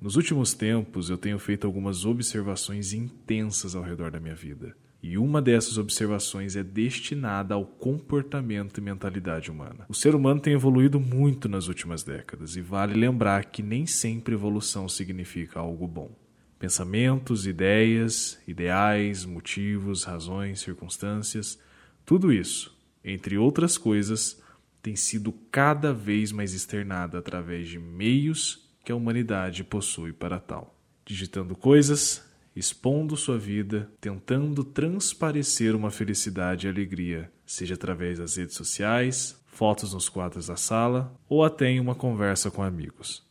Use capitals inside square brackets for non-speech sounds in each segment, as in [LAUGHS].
Nos últimos tempos, eu tenho feito algumas observações intensas ao redor da minha vida. E uma dessas observações é destinada ao comportamento e mentalidade humana. O ser humano tem evoluído muito nas últimas décadas e vale lembrar que nem sempre evolução significa algo bom. Pensamentos, ideias, ideais, motivos, razões, circunstâncias, tudo isso, entre outras coisas, tem sido cada vez mais externado através de meios que a humanidade possui para tal. Digitando coisas, expondo sua vida, tentando transparecer uma felicidade e alegria, seja através das redes sociais, fotos nos quadros da sala ou até em uma conversa com amigos.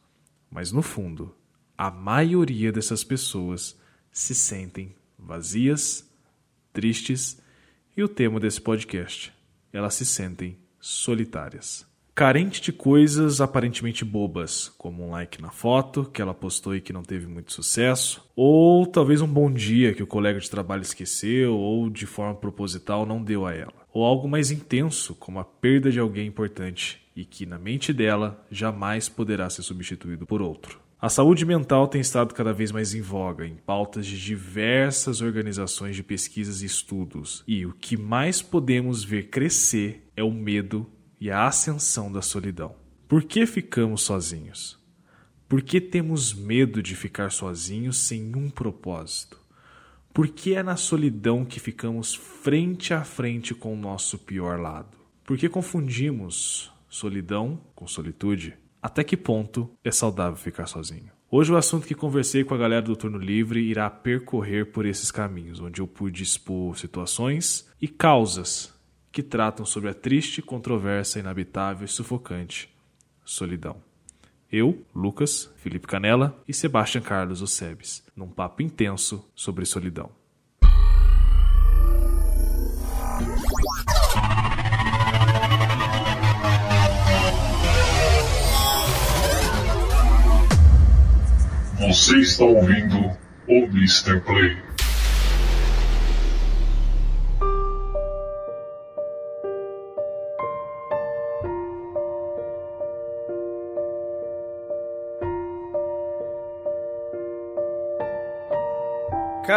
Mas no fundo, a maioria dessas pessoas se sentem vazias, tristes e o tema desse podcast, elas se sentem solitárias carente de coisas aparentemente bobas, como um like na foto que ela postou e que não teve muito sucesso, ou talvez um bom dia que o colega de trabalho esqueceu ou de forma proposital não deu a ela, ou algo mais intenso, como a perda de alguém importante e que na mente dela jamais poderá ser substituído por outro. A saúde mental tem estado cada vez mais em voga em pautas de diversas organizações de pesquisas e estudos, e o que mais podemos ver crescer é o medo e a ascensão da solidão. Por que ficamos sozinhos? Por que temos medo de ficar sozinhos sem um propósito? Por que é na solidão que ficamos frente a frente com o nosso pior lado? Por que confundimos solidão com solitude? Até que ponto é saudável ficar sozinho? Hoje o assunto que conversei com a galera do Turno Livre irá percorrer por esses caminhos, onde eu pude expor situações e causas que tratam sobre a triste, controversa, inabitável e sufocante solidão. Eu, Lucas, Felipe Canella e Sebastian Carlos Ocebes, num papo intenso sobre solidão. Você está ouvindo o Mr. Play.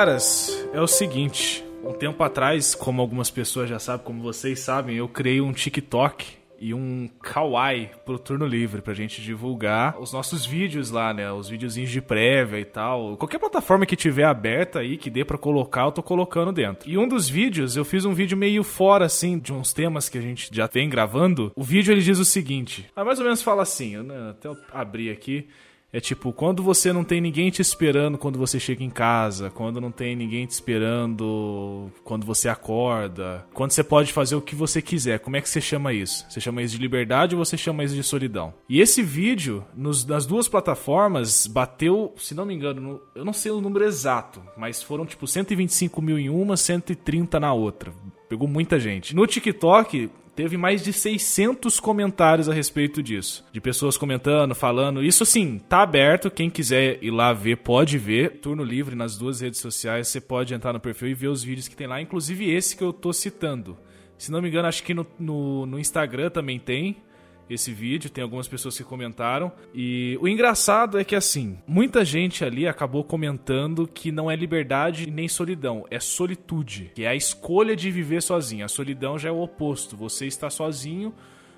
Caras, é o seguinte. Um tempo atrás, como algumas pessoas já sabem, como vocês sabem, eu criei um TikTok e um Kawaii pro turno livre pra gente divulgar os nossos vídeos lá, né? Os videozinhos de prévia e tal. Qualquer plataforma que tiver aberta aí, que dê para colocar, eu tô colocando dentro. E um dos vídeos, eu fiz um vídeo meio fora, assim, de uns temas que a gente já vem gravando. O vídeo ele diz o seguinte: ah, mais ou menos fala assim, né, até eu abrir aqui. É tipo, quando você não tem ninguém te esperando quando você chega em casa, quando não tem ninguém te esperando quando você acorda, quando você pode fazer o que você quiser, como é que você chama isso? Você chama isso de liberdade ou você chama isso de solidão? E esse vídeo, nos, nas duas plataformas, bateu, se não me engano, no, eu não sei o número exato, mas foram tipo 125 mil em uma, 130 na outra. Pegou muita gente. No TikTok, teve mais de 600 comentários a respeito disso. De pessoas comentando, falando. Isso assim, tá aberto. Quem quiser ir lá ver, pode ver. Turno livre nas duas redes sociais. Você pode entrar no perfil e ver os vídeos que tem lá, inclusive esse que eu tô citando. Se não me engano, acho que no, no, no Instagram também tem esse vídeo, tem algumas pessoas que comentaram. E o engraçado é que, assim, muita gente ali acabou comentando que não é liberdade nem solidão, é solitude, que é a escolha de viver sozinho. A solidão já é o oposto, você está sozinho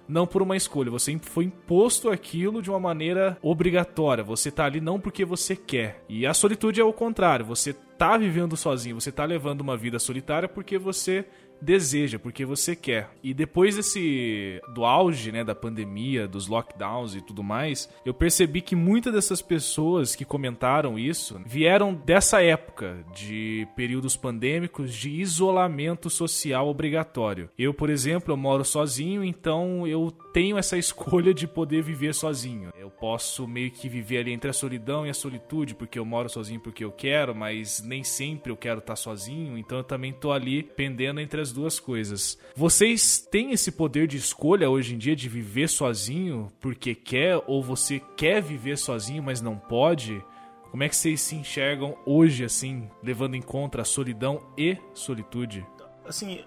não por uma escolha, você foi imposto aquilo de uma maneira obrigatória. Você está ali não porque você quer. E a solitude é o contrário, você está vivendo sozinho, você está levando uma vida solitária porque você deseja, porque você quer. E depois desse do auge, né, da pandemia, dos lockdowns e tudo mais, eu percebi que muitas dessas pessoas que comentaram isso vieram dessa época de períodos pandêmicos de isolamento social obrigatório. Eu, por exemplo, eu moro sozinho, então eu tenho essa [LAUGHS] escolha de poder viver sozinho. Eu posso meio que viver ali entre a solidão e a solitude, porque eu moro sozinho porque eu quero, mas nem sempre eu quero estar sozinho, então eu também tô ali pendendo entre as duas coisas. Vocês têm esse poder de escolha hoje em dia de viver sozinho porque quer ou você quer viver sozinho, mas não pode? Como é que vocês se enxergam hoje assim, levando em conta a solidão e solitude? Assim,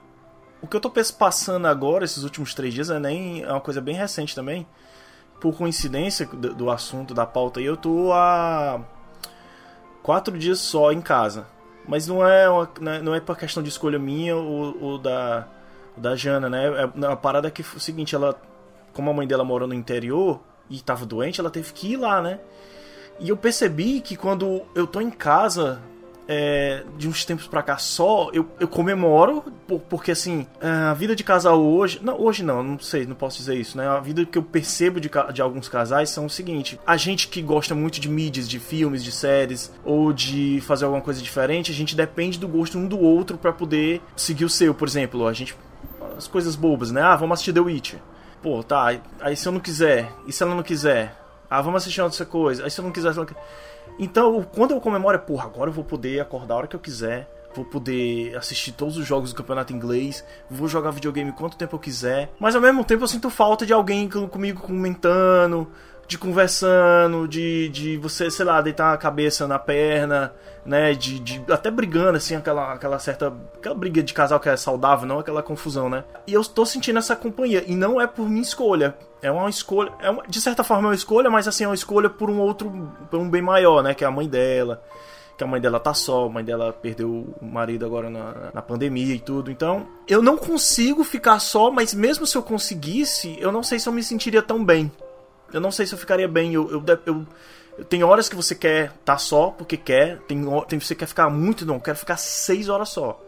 o que eu tô passando agora, esses últimos três dias, é nem é uma coisa bem recente também. Por coincidência do, do assunto, da pauta aí, eu tô há quatro dias só em casa. Mas não é, uma, não é, por questão de escolha minha ou, ou da, da Jana, né? É, a parada é que foi o seguinte, ela. Como a mãe dela mora no interior e tava doente, ela teve que ir lá, né? E eu percebi que quando eu tô em casa, é, de uns tempos pra cá só, eu, eu comemoro, por, porque assim, é, a vida de casal hoje. Não, hoje não, não sei, não posso dizer isso, né? A vida que eu percebo de, de alguns casais são o seguinte: a gente que gosta muito de mídias, de filmes, de séries, ou de fazer alguma coisa diferente, a gente depende do gosto um do outro para poder seguir o seu. Por exemplo, a gente. As coisas bobas, né? Ah, vamos assistir The Witcher. Pô, tá, aí se eu não quiser, e se ela não quiser? Ah, vamos assistir outra coisa. Aí se eu não quiser, se ela não quiser. Então, quando eu comemoro é, porra, agora eu vou poder acordar a hora que eu quiser, vou poder assistir todos os jogos do campeonato inglês, vou jogar videogame quanto tempo eu quiser. Mas ao mesmo tempo eu sinto falta de alguém comigo comentando, de conversando, de, de você, sei lá, deitar a cabeça na perna, né? De, de até brigando, assim, aquela, aquela certa. Aquela briga de casal que é saudável, não aquela confusão, né? E eu tô sentindo essa companhia. E não é por minha escolha. É uma escolha. É uma, de certa forma é uma escolha, mas assim, é uma escolha por um outro. por um bem maior, né? Que é a mãe dela. Que a mãe dela tá só, a mãe dela perdeu o marido agora na, na pandemia e tudo. Então, eu não consigo ficar só, mas mesmo se eu conseguisse, eu não sei se eu me sentiria tão bem. Eu não sei se eu ficaria bem. Eu, eu, eu, eu tem horas que você quer estar tá só porque quer, tem, tem você quer ficar muito, não, quero ficar seis horas só.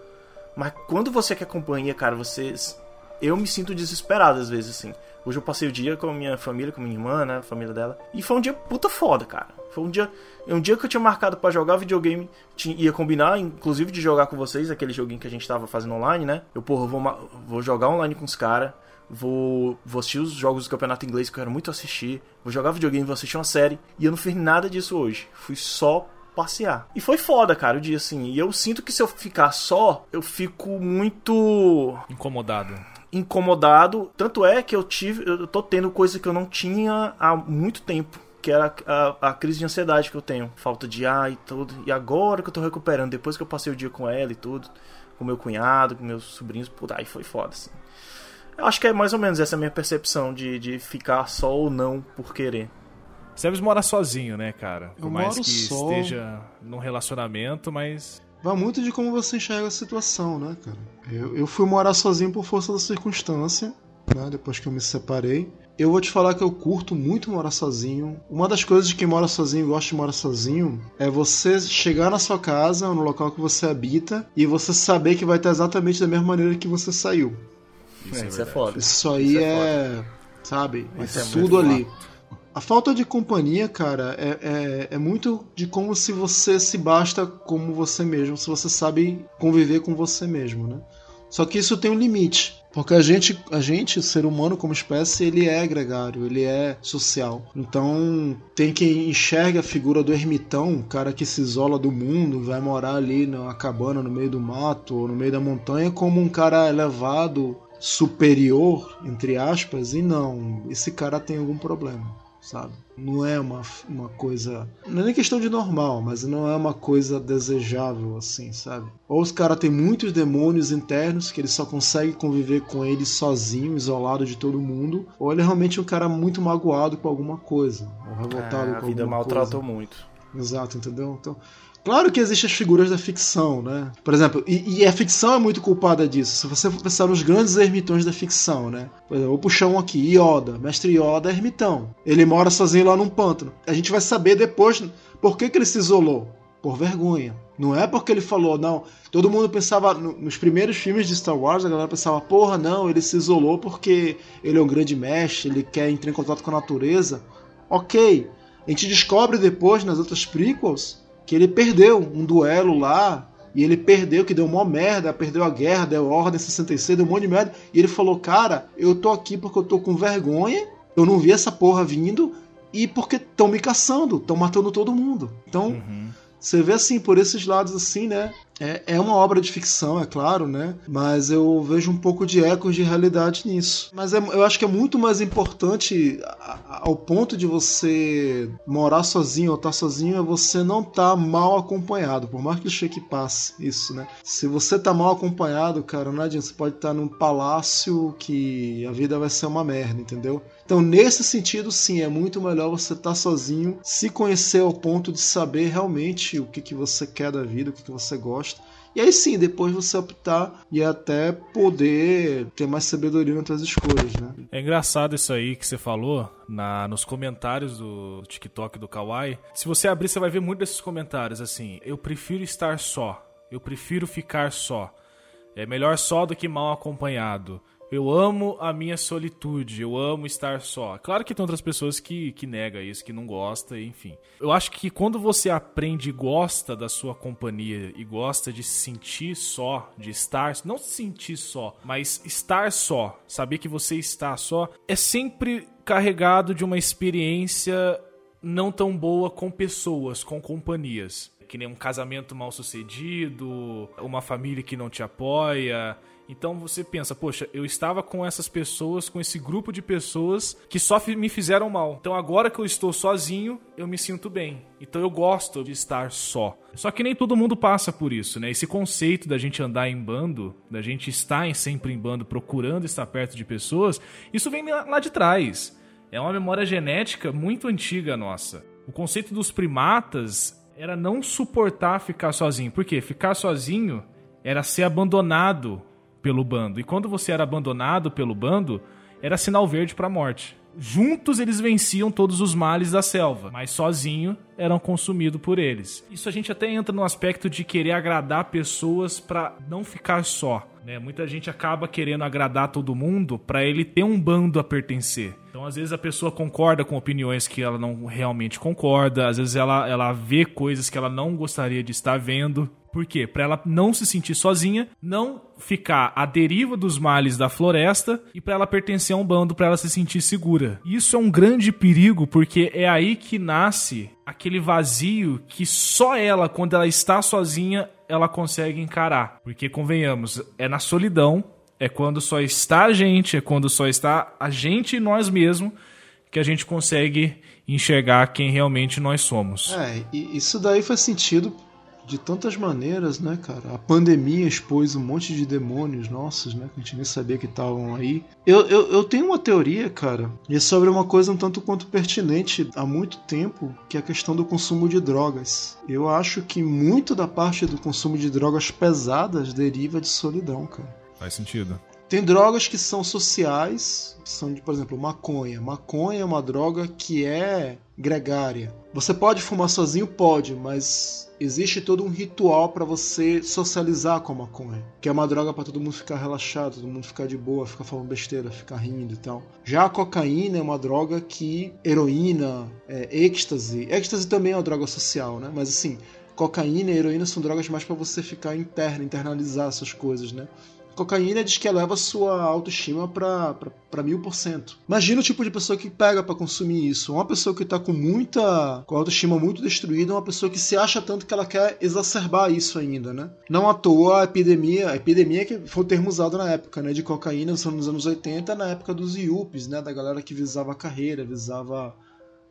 Mas quando você quer companhia, cara, vocês. Eu me sinto desesperado às vezes, assim. Hoje eu passei o dia com a minha família, com a minha irmã, né? A família dela. E foi um dia puta foda, cara. Foi um dia. Um dia que eu tinha marcado para jogar videogame. Tinha, ia combinar, inclusive, de jogar com vocês, aquele joguinho que a gente tava fazendo online, né? Eu, porra, vou, vou jogar online com os caras vou, vou assistir os jogos do campeonato inglês que eu quero muito assistir, vou jogar videogame, vou assistir uma série, e eu não fiz nada disso hoje. Fui só passear. E foi foda, cara, o dia assim. E eu sinto que se eu ficar só, eu fico muito. Incomodado. Incomodado. Tanto é que eu tive. Eu tô tendo coisa que eu não tinha há muito tempo. Que era a, a, a crise de ansiedade que eu tenho. Falta de ar e tudo. E agora que eu tô recuperando, depois que eu passei o dia com ela e tudo, com meu cunhado, com meus sobrinhos, puta, aí foi foda, assim. Eu acho que é mais ou menos essa minha percepção de, de ficar só ou não por querer. Sebes mora sozinho, né, cara? Por eu mais que só... esteja num relacionamento, mas. Vai muito de como você enxerga a situação, né, cara? Eu, eu fui morar sozinho por força da circunstância, né? Depois que eu me separei. Eu vou te falar que eu curto muito morar sozinho. Uma das coisas de quem mora sozinho e gosta de morar sozinho é você chegar na sua casa, no local que você habita, e você saber que vai estar exatamente da mesma maneira que você saiu. Isso, é, isso é, foda. Isso aí isso é, é sabe, isso é tudo ali. A falta de companhia, cara, é, é, é, muito de como se você se basta como você mesmo, se você sabe conviver com você mesmo, né? Só que isso tem um limite, porque a gente, a gente, ser humano como espécie, ele é gregário, ele é social. Então, tem quem enxerga a figura do ermitão, um cara que se isola do mundo, vai morar ali numa cabana no meio do mato ou no meio da montanha, como um cara elevado, superior, entre aspas, e não, esse cara tem algum problema, sabe? Não é uma, uma coisa. Não é nem questão de normal, mas não é uma coisa desejável, assim, sabe? Ou os caras têm muitos demônios internos que ele só consegue conviver com eles sozinho, isolado de todo mundo, ou ele é realmente um cara muito magoado com alguma coisa, ou revoltado é, com a vida maltratou muito. Exato, entendeu? Então, Claro que existem as figuras da ficção, né? Por exemplo, e, e, a ficção é muito culpada disso. Se você for pensar nos grandes ermitões da ficção, né? Por exemplo, vou puxar um aqui, Yoda. Mestre Yoda é ermitão. Ele mora sozinho lá num pântano. A gente vai saber depois por que, que ele se isolou. Por vergonha. Não é porque ele falou, não. Todo mundo pensava, nos primeiros filmes de Star Wars, a galera pensava, porra, não, ele se isolou porque ele é um grande mestre, ele quer entrar em contato com a natureza. Ok. A gente descobre depois, nas outras prequels, que ele perdeu um duelo lá, e ele perdeu, que deu uma merda, perdeu a guerra, deu a Ordem 66, deu um monte de merda, e ele falou, cara, eu tô aqui porque eu tô com vergonha, eu não vi essa porra vindo, e porque estão me caçando, estão matando todo mundo. Então, uhum. você vê assim, por esses lados assim, né? É, é uma obra de ficção, é claro, né? Mas eu vejo um pouco de ecos de realidade nisso. Mas é, eu acho que é muito mais importante, ao ponto de você morar sozinho ou estar tá sozinho, é você não estar tá mal acompanhado, por mais que o que passe isso, né? Se você tá mal acompanhado, cara, não adianta. Você pode estar tá num palácio que a vida vai ser uma merda, entendeu? Então, nesse sentido, sim, é muito melhor você estar tá sozinho, se conhecer ao ponto de saber realmente o que, que você quer da vida, o que, que você gosta. E aí sim, depois você optar e até poder ter mais sabedoria nas suas escolhas, né? É engraçado isso aí que você falou na, nos comentários do TikTok do Kawaii. Se você abrir, você vai ver muito desses comentários assim: eu prefiro estar só, eu prefiro ficar só. É melhor só do que mal acompanhado. Eu amo a minha solitude, eu amo estar só. Claro que tem outras pessoas que, que negam isso, que não gostam, enfim. Eu acho que quando você aprende e gosta da sua companhia e gosta de se sentir só, de estar, não se sentir só, mas estar só, saber que você está só, é sempre carregado de uma experiência não tão boa com pessoas, com companhias. Que nem um casamento mal sucedido, uma família que não te apoia então você pensa, poxa, eu estava com essas pessoas, com esse grupo de pessoas que só me fizeram mal. Então agora que eu estou sozinho, eu me sinto bem. Então eu gosto de estar só. Só que nem todo mundo passa por isso, né? Esse conceito da gente andar em bando, da gente estar sempre em bando procurando estar perto de pessoas, isso vem lá de trás. É uma memória genética muito antiga nossa. O conceito dos primatas era não suportar ficar sozinho. Por quê? Ficar sozinho era ser abandonado pelo bando. E quando você era abandonado pelo bando, era sinal verde para a morte. Juntos eles venciam todos os males da selva, mas sozinho eram consumidos por eles. Isso a gente até entra no aspecto de querer agradar pessoas para não ficar só. Né? Muita gente acaba querendo agradar todo mundo para ele ter um bando a pertencer. Então, às vezes, a pessoa concorda com opiniões que ela não realmente concorda, às vezes, ela, ela vê coisas que ela não gostaria de estar vendo. Por quê? Para ela não se sentir sozinha, não ficar à deriva dos males da floresta e para ela pertencer a um bando, para ela se sentir segura. Isso é um grande perigo porque é aí que nasce aquele vazio que só ela, quando ela está sozinha, ela consegue encarar. Porque convenhamos, é na solidão, é quando só está a gente, é quando só está a gente e nós mesmos que a gente consegue enxergar quem realmente nós somos. É, e isso daí faz sentido de tantas maneiras, né, cara? A pandemia expôs um monte de demônios nossos, né? Que a gente nem sabia que estavam aí. Eu, eu, eu tenho uma teoria, cara, e é sobre uma coisa um tanto quanto pertinente há muito tempo, que é a questão do consumo de drogas. Eu acho que muito da parte do consumo de drogas pesadas deriva de solidão, cara. Faz sentido. Tem drogas que são sociais, que são, por exemplo, maconha. Maconha é uma droga que é gregária. Você pode fumar sozinho? Pode, mas existe todo um ritual para você socializar com a maconha, que é uma droga para todo mundo ficar relaxado, todo mundo ficar de boa, ficar falando besteira, ficar rindo e tal. Já a cocaína é uma droga que heroína, é, êxtase, êxtase também é uma droga social, né? Mas assim, cocaína e heroína são drogas mais para você ficar interno, internalizar essas coisas, né? Cocaína diz que eleva sua autoestima para mil por cento. Imagina o tipo de pessoa que pega para consumir isso. Uma pessoa que está com muita. com a autoestima muito destruída, uma pessoa que se acha tanto que ela quer exacerbar isso ainda, né? Não à toa a epidemia, a epidemia que foi o termo usado na época, né? De cocaína nos anos 80, na época dos IUPs, né? Da galera que visava a carreira, visava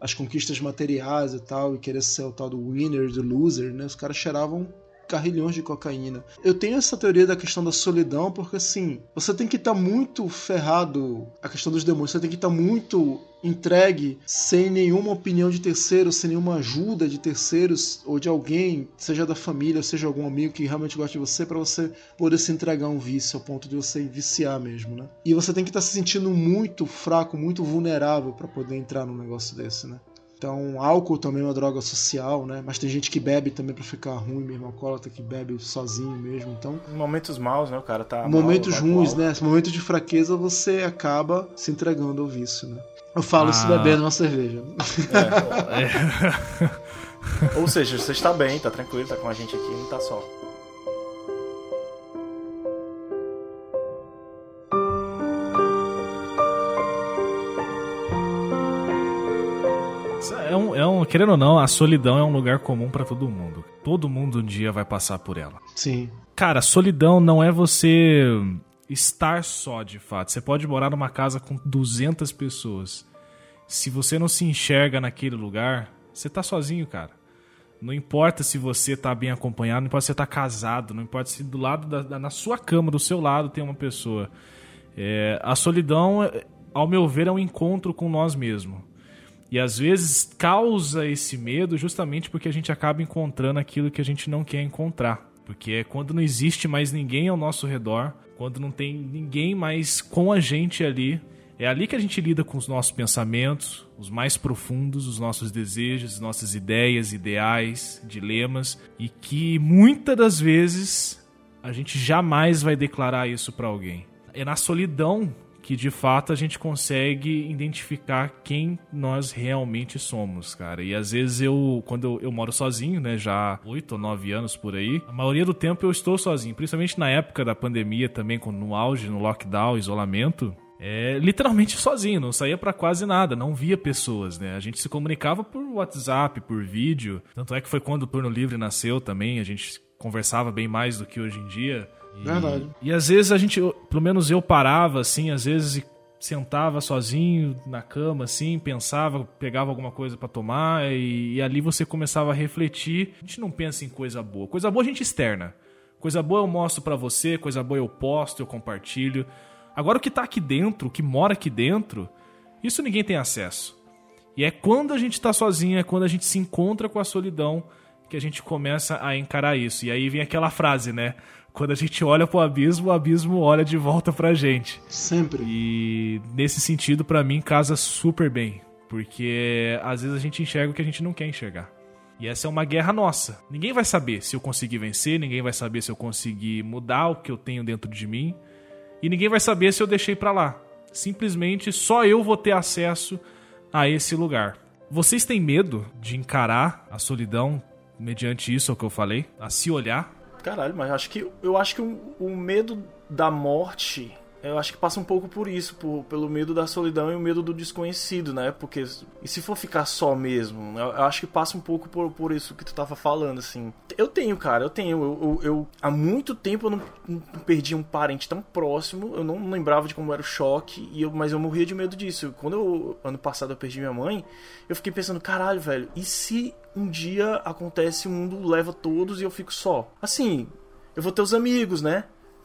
as conquistas materiais e tal, e querer ser o tal do winner, do loser, né? Os caras cheiravam carrilhões de cocaína. Eu tenho essa teoria da questão da solidão, porque assim, você tem que estar tá muito ferrado, a questão dos demônios, você tem que estar tá muito entregue sem nenhuma opinião de terceiros, sem nenhuma ajuda de terceiros ou de alguém, seja da família, seja algum amigo que realmente gosta de você, para você poder se entregar a um vício, ao ponto de você viciar mesmo, né? E você tem que estar tá se sentindo muito fraco, muito vulnerável para poder entrar num negócio desse, né? Então, álcool também é uma droga social, né? Mas tem gente que bebe também para ficar ruim mesmo, alcoólatra que bebe sozinho mesmo. Então, momentos maus, né? O cara tá. Momentos mal, ruins, né? Momentos de fraqueza você acaba se entregando ao vício, né? Eu falo ah. isso bebendo uma cerveja. É. [LAUGHS] é. [LAUGHS] Ou seja, você está bem, tá tranquilo, tá com a gente aqui, não tá só. Querendo ou não, a solidão é um lugar comum para todo mundo. Todo mundo um dia vai passar por ela. Sim. Cara, solidão não é você estar só de fato. Você pode morar numa casa com 200 pessoas. Se você não se enxerga naquele lugar, você tá sozinho, cara. Não importa se você tá bem acompanhado, não importa se você tá casado, não importa se do lado da, da na sua cama, do seu lado, tem uma pessoa. É, a solidão ao meu ver, é um encontro com nós mesmos. E às vezes causa esse medo justamente porque a gente acaba encontrando aquilo que a gente não quer encontrar. Porque é quando não existe mais ninguém ao nosso redor, quando não tem ninguém mais com a gente ali, é ali que a gente lida com os nossos pensamentos, os mais profundos, os nossos desejos, nossas ideias, ideais, dilemas, e que muitas das vezes a gente jamais vai declarar isso para alguém. É na solidão que de fato a gente consegue identificar quem nós realmente somos, cara. E às vezes eu, quando eu, eu moro sozinho, né, já oito ou nove anos por aí, a maioria do tempo eu estou sozinho, principalmente na época da pandemia também, no auge, no lockdown, isolamento. É, literalmente [LAUGHS] sozinho, não saía para quase nada, não via pessoas, né? A gente se comunicava por WhatsApp, por vídeo. Tanto é que foi quando o Turno Livre nasceu também, a gente conversava bem mais do que hoje em dia. E, Verdade. E às vezes a gente, pelo menos eu parava assim, às vezes sentava sozinho na cama assim, pensava, pegava alguma coisa para tomar e, e, ali você começava a refletir. A gente não pensa em coisa boa. Coisa boa a gente externa. Coisa boa eu mostro para você, coisa boa eu posto, eu compartilho. Agora o que tá aqui dentro, o que mora aqui dentro, isso ninguém tem acesso. E é quando a gente tá sozinho, é quando a gente se encontra com a solidão que a gente começa a encarar isso. E aí vem aquela frase, né? quando a gente olha pro abismo, o abismo olha de volta pra gente. Sempre. E nesse sentido, para mim, casa super bem. Porque às vezes a gente enxerga o que a gente não quer enxergar. E essa é uma guerra nossa. Ninguém vai saber se eu conseguir vencer, ninguém vai saber se eu conseguir mudar o que eu tenho dentro de mim. E ninguém vai saber se eu deixei para lá. Simplesmente só eu vou ter acesso a esse lugar. Vocês têm medo de encarar a solidão mediante isso o que eu falei? A se olhar? Caralho, mas acho que eu acho que o, o medo da morte eu acho que passa um pouco por isso, por, pelo medo da solidão e o medo do desconhecido, né? Porque. E se for ficar só mesmo? Eu, eu acho que passa um pouco por, por isso que tu tava falando, assim. Eu tenho, cara, eu tenho. Eu, eu, eu há muito tempo eu não, não, perdi um parente tão próximo, eu não lembrava de como era o choque, e eu, mas eu morria de medo disso. Quando eu, ano passado eu perdi minha mãe, eu fiquei pensando, caralho, velho, e se um dia acontece, o mundo leva todos e eu fico só? Assim, eu vou ter os amigos, né?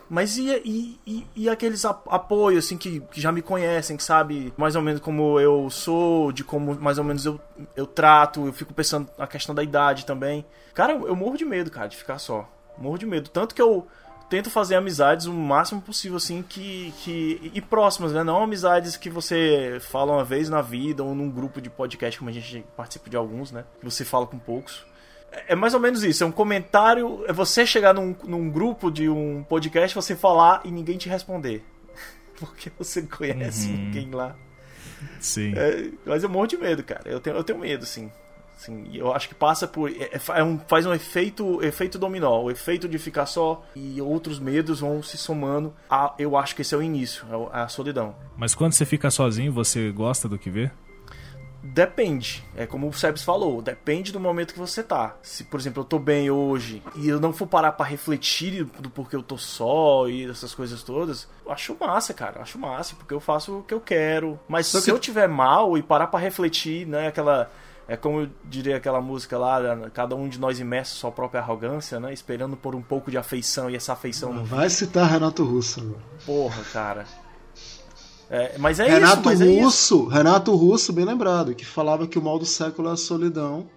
Mas e, e, e, e aqueles apoios, assim, que, que, já me conhecem, que sabe mais ou menos como eu sou, de como mais ou menos eu, eu trato, eu fico pensando na questão da idade também. Cara, eu morro de medo, cara, de ficar só. Morro de medo. Tanto que eu tento fazer amizades o máximo possível, assim, que. que e próximas, né? Não amizades que você fala uma vez na vida ou num grupo de podcast, como a gente participa de alguns, né? Que você fala com poucos. É mais ou menos isso, é um comentário, é você chegar num, num grupo de um podcast, você falar e ninguém te responder. [LAUGHS] Porque você conhece uhum. ninguém lá. Sim. É, mas eu morro de medo, cara. Eu tenho, eu tenho medo, sim. Sim eu acho que passa por. É, é, é um, faz um efeito, efeito dominó. O efeito de ficar só e outros medos vão se somando. A, eu acho que esse é o início, é a solidão. Mas quando você fica sozinho, você gosta do que vê? Depende. É como o Sebs falou, depende do momento que você tá. Se, por exemplo, eu tô bem hoje e eu não for parar para refletir do porquê eu tô só e essas coisas todas, eu acho massa, cara. acho massa, porque eu faço o que eu quero. Mas Só se que... eu tiver mal e parar para refletir, né, aquela é como eu diria aquela música lá, cada um de nós imerso sua própria arrogância, né? Esperando por um pouco de afeição e essa afeição não Vai citar Renato Russo. Porra, cara. É, mas é Renato isso, mas Russo, é isso. Renato Russo, bem lembrado, que falava que o mal do século é a solidão.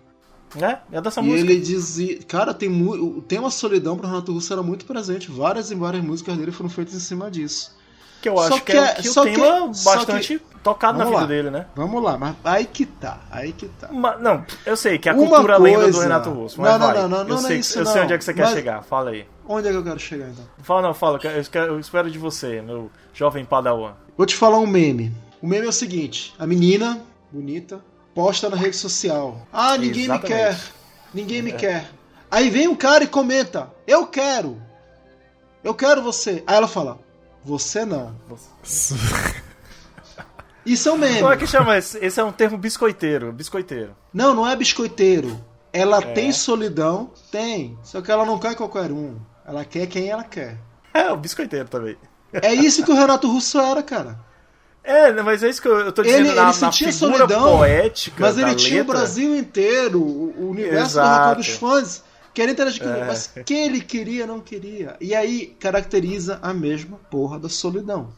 É, é dessa e música. ele dizia. Cara, tem o tema solidão para Renato Russo era muito presente. Várias e várias músicas dele foram feitas em cima disso. Que eu acho que, que, é, que o tema que, bastante que, tocado na vida lá, dele, né? Vamos lá, mas aí que tá, aí que tá. Mas, não, eu sei que é a Uma cultura coisa... lenda do Renato Russo, mas não, não, não, não, eu não, sei, é isso, eu sei onde é que você quer chegar, fala aí. Onde é que eu quero chegar então? Fala, não, fala, eu, quero, eu espero de você, meu jovem padawan. Vou te falar um meme. O meme é o seguinte: a menina, bonita, posta na rede social. Ah, ninguém Exatamente. me quer. Ninguém me é. quer. Aí vem um cara e comenta: Eu quero. Eu quero você. Aí ela fala: Você não. Isso é um meme. Como é que chama? Esse é um termo biscoiteiro. Biscoiteiro. Não, não é biscoiteiro. Ela é. tem solidão? Tem. Só que ela não quer qualquer um. Ela quer quem ela quer. É, o biscoiteiro também. É isso que o Renato Russo era, cara. É, mas é isso que eu tô dizendo ele, na, ele sentia solidão, poética. Mas ele tinha letra. o Brasil inteiro, o universo do dos fãs, querendo interagir com ele. É. Mas que ele queria, não queria. E aí caracteriza a mesma porra da solidão.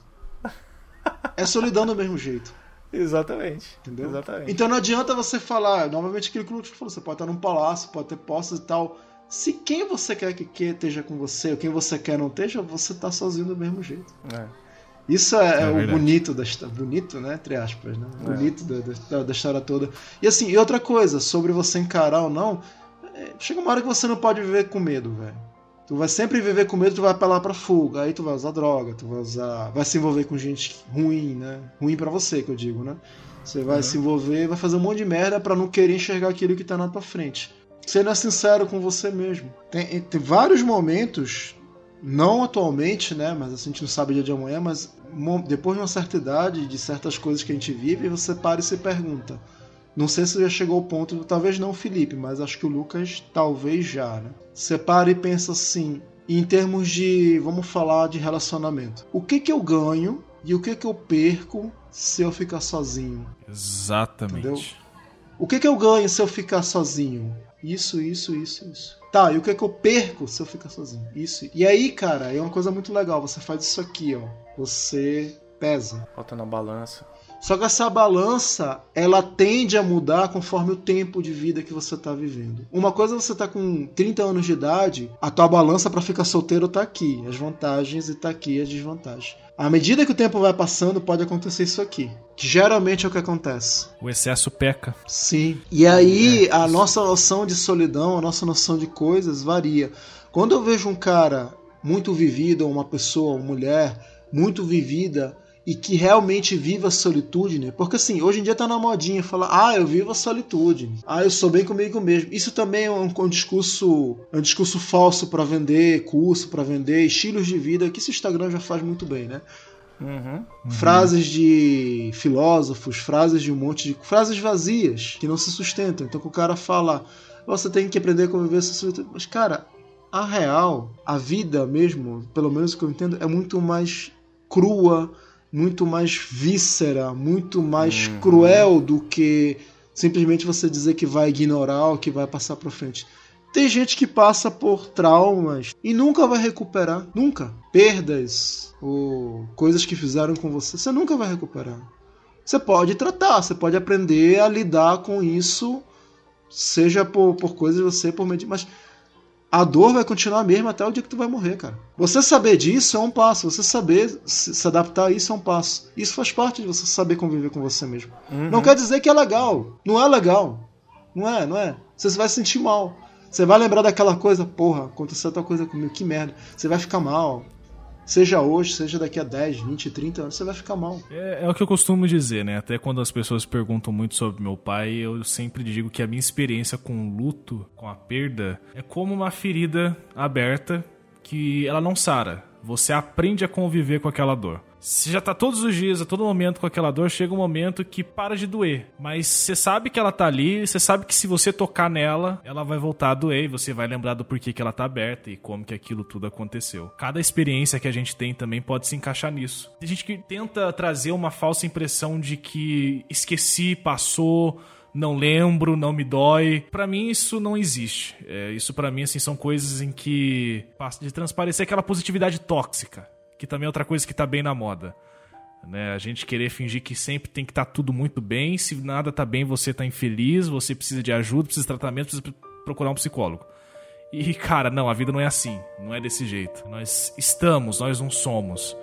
é solidão do mesmo jeito. Exatamente. Entendeu? Exatamente. Então não adianta você falar, novamente aquilo que o Lucas falou, você pode estar num palácio, pode ter posses e tal. Se quem você quer que, que esteja com você, ou quem você quer não esteja, você tá sozinho do mesmo jeito. É. Isso é, É é o verdade. bonito da história. Bonito, né? Entre aspas, né? Bonito da, da, da história toda. E assim, e outra coisa, sobre você encarar ou não, é, chega uma hora que você não pode viver com medo, velho. Tu vai sempre viver com medo, tu vai apelar pra fuga, aí tu vai usar droga, tu vai usar. Vai se envolver com gente ruim, né? Ruim pra você, que eu digo, né? Você vai se envolver, vai fazer um monte de merda pra não querer enxergar aquilo que tá na tua frente. Você não é sincero com você mesmo. Tem, tem vários momentos não atualmente, né? Mas a gente não sabe o dia de amanhã, mas depois de uma certa idade, de certas coisas que a gente vive, você para e se pergunta. Não sei se já chegou ao ponto, talvez não o Felipe, mas acho que o Lucas talvez já, né? Você para e pensa assim, em termos de, vamos falar de relacionamento. O que que eu ganho e o que que eu perco se eu ficar sozinho? Exatamente. Entendeu? O que que eu ganho se eu ficar sozinho? Isso, isso, isso, isso. Tá, e o que que eu perco se eu ficar sozinho? Isso. E aí, cara, é uma coisa muito legal. Você faz isso aqui, ó. Você pesa. Bota na balança. Só que essa balança, ela tende a mudar conforme o tempo de vida que você tá vivendo. Uma coisa é você tá com 30 anos de idade, a tua balança para ficar solteiro tá aqui, as vantagens e tá aqui as desvantagens. À medida que o tempo vai passando, pode acontecer isso aqui, que geralmente é o que acontece. O excesso peca. Sim. E aí a nossa noção de solidão, a nossa noção de coisas varia. Quando eu vejo um cara muito vivido, ou uma pessoa, uma mulher muito vivida e que realmente vive a solitude, né? Porque assim, hoje em dia tá na modinha falar, ah, eu vivo a solitude, ah, eu sou bem comigo mesmo. Isso também é um, um discurso, é um discurso falso para vender curso, para vender estilos de vida que esse Instagram já faz muito bem, né? Uhum. frases de filósofos, frases de um monte de frases vazias que não se sustentam. Então que o cara fala, você tem que aprender a conviver com essa solitude. Mas cara, a real, a vida mesmo, pelo menos o que eu entendo, é muito mais crua, muito mais víscera, muito mais cruel do que simplesmente você dizer que vai ignorar ou que vai passar para frente. Tem gente que passa por traumas e nunca vai recuperar, nunca. Perdas ou coisas que fizeram com você, você nunca vai recuperar. Você pode tratar, você pode aprender a lidar com isso, seja por, por coisas de você, por de... Mas a dor vai continuar a mesma até o dia que tu vai morrer, cara. Você saber disso é um passo, você saber se, adaptar a isso é um passo. Isso faz parte de você saber conviver com você mesmo. Não quer dizer que é legal. Não é legal. Não é, não é. Você vai se sentir mal. Você vai lembrar daquela coisa, porra, aconteceu tal coisa comigo, que merda. Você vai ficar mal. Seja hoje, seja daqui a 10, 20, 30 anos, você vai ficar mal. É, é o que eu costumo dizer, né? Até quando as pessoas perguntam muito sobre meu pai, eu sempre digo que a minha experiência com o luto, com a perda, é como uma ferida aberta que ela não sara. Você aprende a conviver com aquela dor. Se já tá todos os dias, a todo momento com aquela dor, chega um momento que para de doer. Mas você sabe que ela tá ali, você sabe que se você tocar nela, ela vai voltar a doer e você vai lembrar do porquê que ela tá aberta e como que aquilo tudo aconteceu. Cada experiência que a gente tem também pode se encaixar nisso. Tem gente que tenta trazer uma falsa impressão de que esqueci, passou, não lembro, não me dói. Pra mim isso não existe. É, isso pra mim assim são coisas em que passa de transparecer aquela positividade tóxica, que também é outra coisa que tá bem na moda. Né? A gente querer fingir que sempre tem que estar tudo muito bem, se nada tá bem, você tá infeliz, você precisa de ajuda, precisa de tratamento, precisa procurar um psicólogo. E cara, não, a vida não é assim, não é desse jeito. Nós estamos, nós não somos.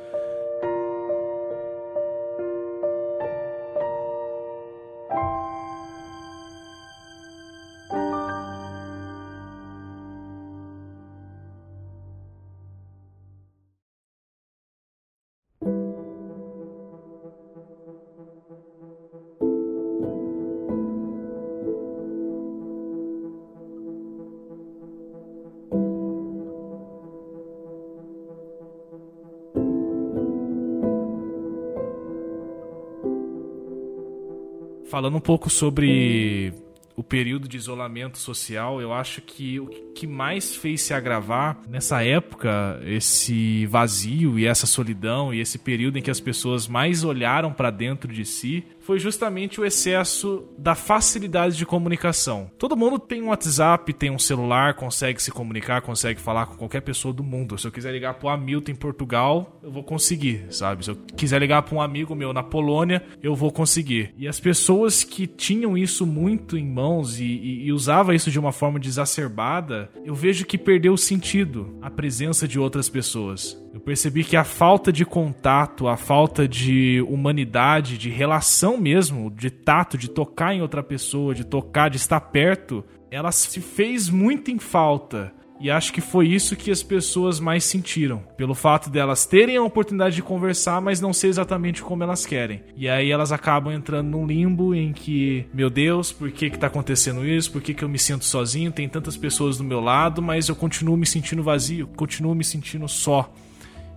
Falando um pouco sobre o período de isolamento social, eu acho que o que mais fez se agravar nessa época, esse vazio e essa solidão e esse período em que as pessoas mais olharam para dentro de si, foi justamente o excesso da facilidade de comunicação. Todo mundo tem um WhatsApp, tem um celular, consegue se comunicar, consegue falar com qualquer pessoa do mundo. Se eu quiser ligar pro Hamilton em Portugal, eu vou conseguir, sabe? Se eu quiser ligar para um amigo meu na Polônia, eu vou conseguir. E as pessoas que tinham isso muito em mãos e, e, e usava isso de uma forma desacerbada, eu vejo que perdeu o sentido a presença de outras pessoas. Percebi que a falta de contato, a falta de humanidade, de relação mesmo, de tato, de tocar em outra pessoa, de tocar, de estar perto, ela se fez muito em falta. E acho que foi isso que as pessoas mais sentiram. Pelo fato delas terem a oportunidade de conversar, mas não ser exatamente como elas querem. E aí elas acabam entrando num limbo em que, meu Deus, por que que tá acontecendo isso? Por que que eu me sinto sozinho? Tem tantas pessoas do meu lado, mas eu continuo me sentindo vazio, continuo me sentindo só.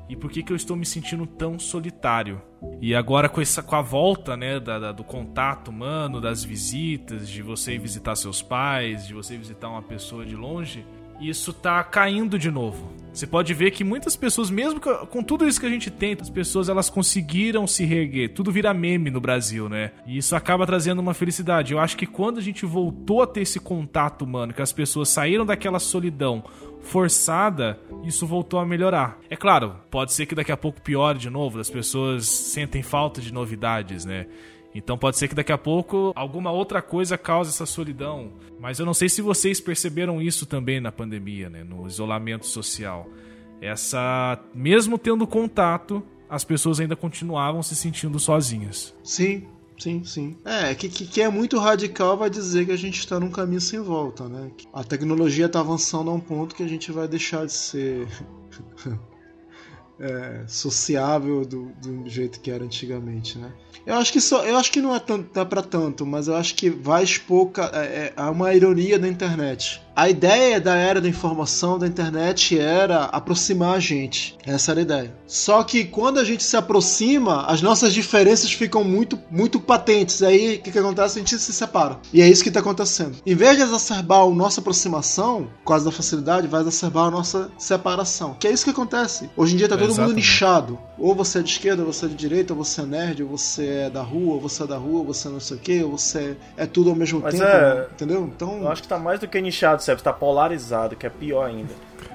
E por que, que eu estou me sentindo tão solitário? E agora com, essa, com a volta né, da, da, do contato humano, das visitas, de você visitar seus pais, de você visitar uma pessoa de longe, isso tá caindo de novo. Você pode ver que muitas pessoas, mesmo com tudo isso que a gente tem, as pessoas elas conseguiram se reerguer. Tudo vira meme no Brasil, né? E isso acaba trazendo uma felicidade. Eu acho que quando a gente voltou a ter esse contato humano, que as pessoas saíram daquela solidão forçada, isso voltou a melhorar. É claro, pode ser que daqui a pouco piore de novo, as pessoas sentem falta de novidades, né? Então pode ser que daqui a pouco alguma outra coisa cause essa solidão. Mas eu não sei se vocês perceberam isso também na pandemia, né? no isolamento social. Essa. Mesmo tendo contato, as pessoas ainda continuavam se sentindo sozinhas. Sim, Sim, sim. É, que, que é muito radical vai dizer que a gente está num caminho sem volta, né? A tecnologia está avançando a um ponto que a gente vai deixar de ser [LAUGHS] é, sociável do, do jeito que era antigamente, né? Eu acho que só, eu acho que não é tanto, dá para tanto, mas eu acho que vai expor é, é, uma ironia da internet. A ideia da era da informação da internet era aproximar a gente. Essa era a ideia. Só que quando a gente se aproxima, as nossas diferenças ficam muito, muito patentes. Aí o que, que acontece? A gente se separa. E é isso que está acontecendo. Em vez de exacerbar a nossa aproximação, causa da facilidade, vai exacerbar a nossa separação. Que é isso que acontece. Hoje em dia está todo Exatamente. mundo nichado. Ou você é de esquerda, ou você é de direita, ou você é nerd, ou você é da rua, ou você é da rua, ou você é não sei o que, ou você é tudo ao mesmo Mas tempo. É... Entendeu? Então. Eu acho que tá mais do que nichado você está polarizado, que é pior ainda.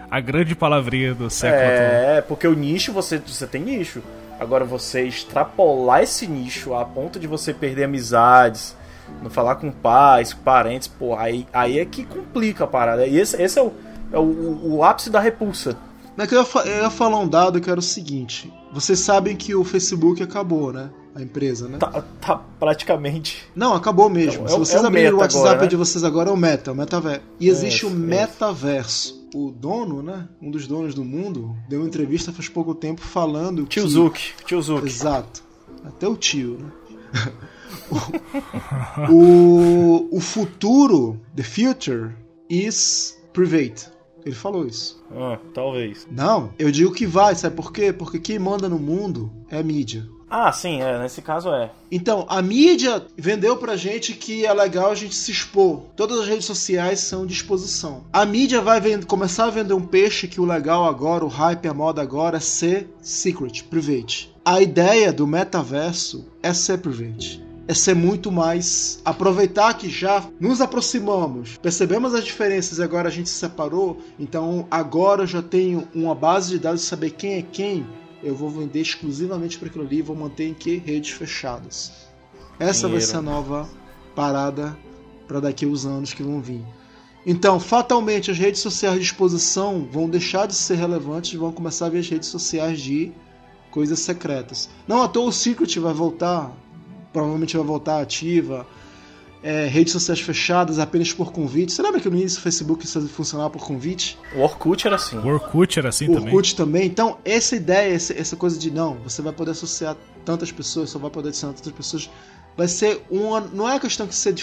A grande palavrinha do século É, atual. porque o nicho, você, você tem nicho. Agora, você extrapolar esse nicho a ponto de você perder amizades, não falar com pais, com parentes, pô, aí, aí é que complica a parada. E esse, esse é, o, é o, o ápice da repulsa. Mas eu ia, eu ia falar um dado que era o seguinte: vocês sabem que o Facebook acabou, né? a empresa, né? Tá, tá praticamente. Não, acabou mesmo. Então, Se é vocês é abrirem o WhatsApp agora, né? de vocês agora, é o Meta, o metaverso. E existe é, o metaverso. O dono, né? Um dos donos do mundo, deu uma entrevista faz pouco tempo falando. Tio que... Zuki. Tio Zuki. Exato. Até o tio, né? [LAUGHS] o, o futuro, the future, is private. Ele falou isso. Ah, talvez. Não, eu digo que vai, sabe por quê? Porque quem manda no mundo é a mídia. Ah, sim, é, nesse caso é. Então, a mídia vendeu pra gente que é legal a gente se expor. Todas as redes sociais são de exposição. A mídia vai vend começar a vender um peixe que o legal agora, o hype, a moda agora é ser secret, private. A ideia do metaverso é ser private é ser muito mais aproveitar que já nos aproximamos, percebemos as diferenças e agora a gente se separou, então agora eu já tenho uma base de dados de saber quem é quem eu vou vender exclusivamente para aquilo ali e vou manter em que redes fechadas. Essa Dinheiro. vai ser a nova parada para daqui uns anos que vão vir. Então, fatalmente, as redes sociais de exposição vão deixar de ser relevantes e vão começar a ver as redes sociais de coisas secretas. Não à toa o Secret vai voltar, provavelmente vai voltar ativa é, redes sociais fechadas apenas por convite. Você lembra que no início o Facebook funcionava por convite? O Orkut era assim. O Orkut era assim o também. O Orkut também. Então, essa ideia, essa, essa coisa de não, você vai poder associar tantas pessoas, só vai poder adicionar tantas pessoas, vai ser uma. Não é a questão de ser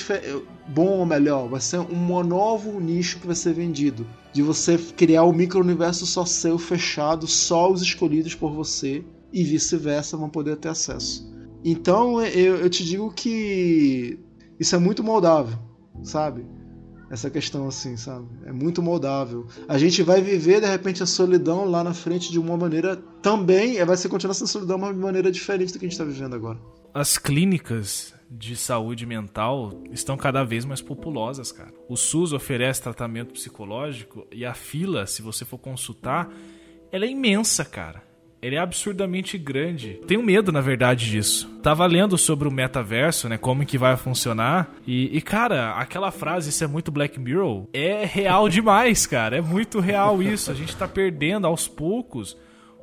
bom ou melhor, vai ser um novo nicho que vai ser vendido. De você criar o um micro-universo só seu, fechado, só os escolhidos por você e vice-versa vão poder ter acesso. Então eu, eu te digo que isso é muito moldável, sabe? Essa questão assim, sabe? É muito moldável. A gente vai viver de repente a solidão lá na frente de uma maneira também, é, vai ser continuar sendo solidão, de maneira diferente do que a gente está vivendo agora. As clínicas de saúde mental estão cada vez mais populosas, cara. O SUS oferece tratamento psicológico e a fila, se você for consultar, ela é imensa, cara. Ele é absurdamente grande. Tenho medo, na verdade, disso. Tava lendo sobre o metaverso, né? Como que vai funcionar. E, e, cara, aquela frase, isso é muito Black Mirror, é real [LAUGHS] demais, cara. É muito real isso. A gente tá perdendo aos poucos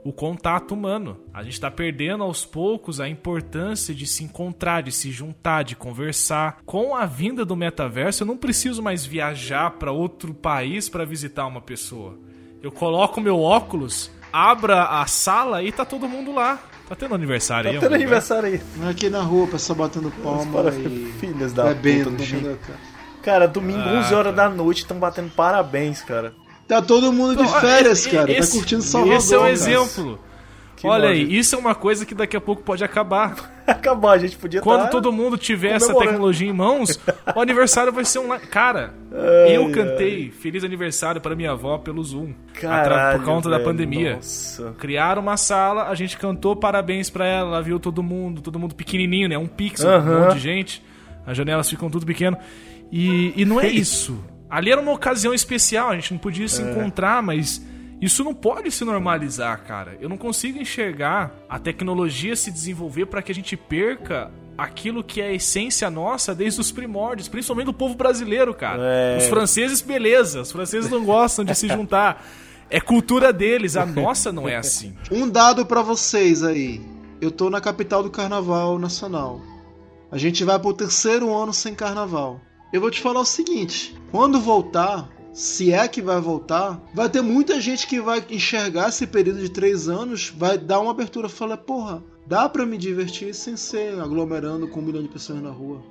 o contato humano. A gente está perdendo aos poucos a importância de se encontrar, de se juntar, de conversar. Com a vinda do metaverso, eu não preciso mais viajar para outro país para visitar uma pessoa. Eu coloco meu óculos abra a sala e tá todo mundo lá. Tá tendo aniversário tá aí? tendo aniversário aí. Aqui na rua, pessoal batendo palma para e... Filhas da bebendo, puta, domingo. cara. Cara, domingo, Ah, 11 horas cara. da noite, estão batendo parabéns, cara. Tá todo mundo de Então, férias, cara. esse- tá curtindo Salvador. Esse é um cara. Que Olha ódio. aí, isso é uma coisa que daqui a pouco pode acabar. [LAUGHS] Acabar, a gente podia Quando tá... todo mundo tiver essa tecnologia em mãos, o aniversário vai ser online. Cara, eu cantei Feliz Aniversário para minha avó pelo Zoom. Caralho, por conta da velho, pandemia. Nossa. Criaram uma sala, a gente cantou parabéns pra ela, ela viu todo mundo, todo mundo pequenininho, né? Um pixel, um Aham. monte de gente. As janelas ficam tudo pequeno. E, e não é [LAUGHS] isso. Ali era uma ocasião especial, a gente não podia É. se encontrar, mas isso não pode se normalizar, cara. Eu não consigo enxergar a tecnologia se desenvolver para que a gente perca aquilo que é a essência nossa desde os primórdios, principalmente do povo brasileiro, cara. É. Os franceses, beleza. Os franceses não gostam de se juntar. É cultura deles, a nossa não é assim. [LAUGHS] Um dado pra vocês aí. Eu tô na capital do carnaval nacional. A gente vai pro terceiro ano sem carnaval. Eu vou te falar o seguinte: quando voltar, se é que vai voltar, vai ter muita gente que vai enxergar esse período de três anos, vai dar uma abertura e falar: porra, dá pra me divertir sem ser aglomerando com um milhão de pessoas na rua.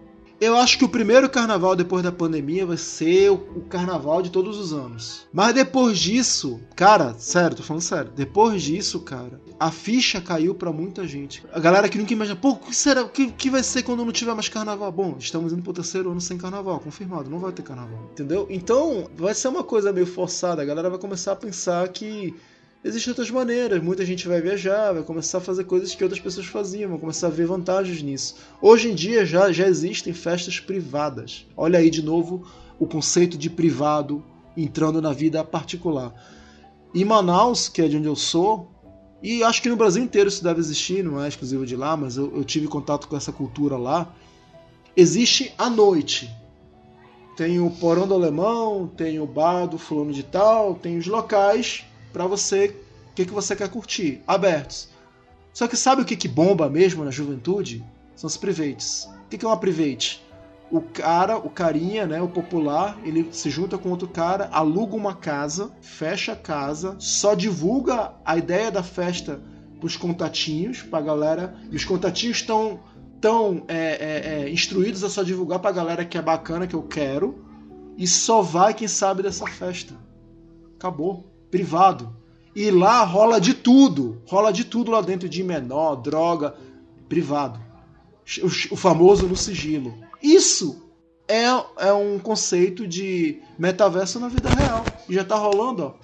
Eu acho que o primeiro carnaval depois da pandemia vai ser o, carnaval de todos os anos. Mas depois disso, cara, sério, tô falando sério. Depois disso, cara, a ficha caiu pra muita gente. A galera que nunca imagina, pô, o que será? O que, que vai ser quando não tiver mais carnaval? Bom, estamos indo pro terceiro ano sem carnaval, confirmado, não vai ter carnaval. Entendeu? Então, vai ser uma coisa meio forçada. A galera vai começar a pensar que Existem outras maneiras, muita gente vai viajar, vai começar a fazer coisas que outras pessoas faziam, vão começar a ver vantagens nisso. Hoje em dia já, já existem festas privadas. Olha aí de novo o conceito de privado entrando na vida particular. Em Manaus, que é de onde eu sou, e acho que no Brasil inteiro isso deve existir, não é exclusivo de lá, mas eu, eu tive contato com essa cultura lá. Existe a noite. Tem o porão do alemão, tem o bar do fulano de tal, tem os locais para você, o que, que você quer curtir, abertos. Só que sabe o que, que bomba mesmo na juventude? São os privates. O que, que é uma private? O cara, o carinha, né, o popular, ele se junta com outro cara, aluga uma casa, fecha a casa, só divulga a ideia da festa pros contatinhos, pra galera, e os contatinhos estão tão, é, é, é, instruídos a só divulgar pra galera que é bacana, que eu quero, e só vai quem sabe dessa festa. Acabou. Privado. E lá rola de tudo. Rola de tudo lá dentro de menor, droga. Privado. O, famoso no sigilo. Isso é, é um conceito de metaverso na vida real. E já tá rolando, ó.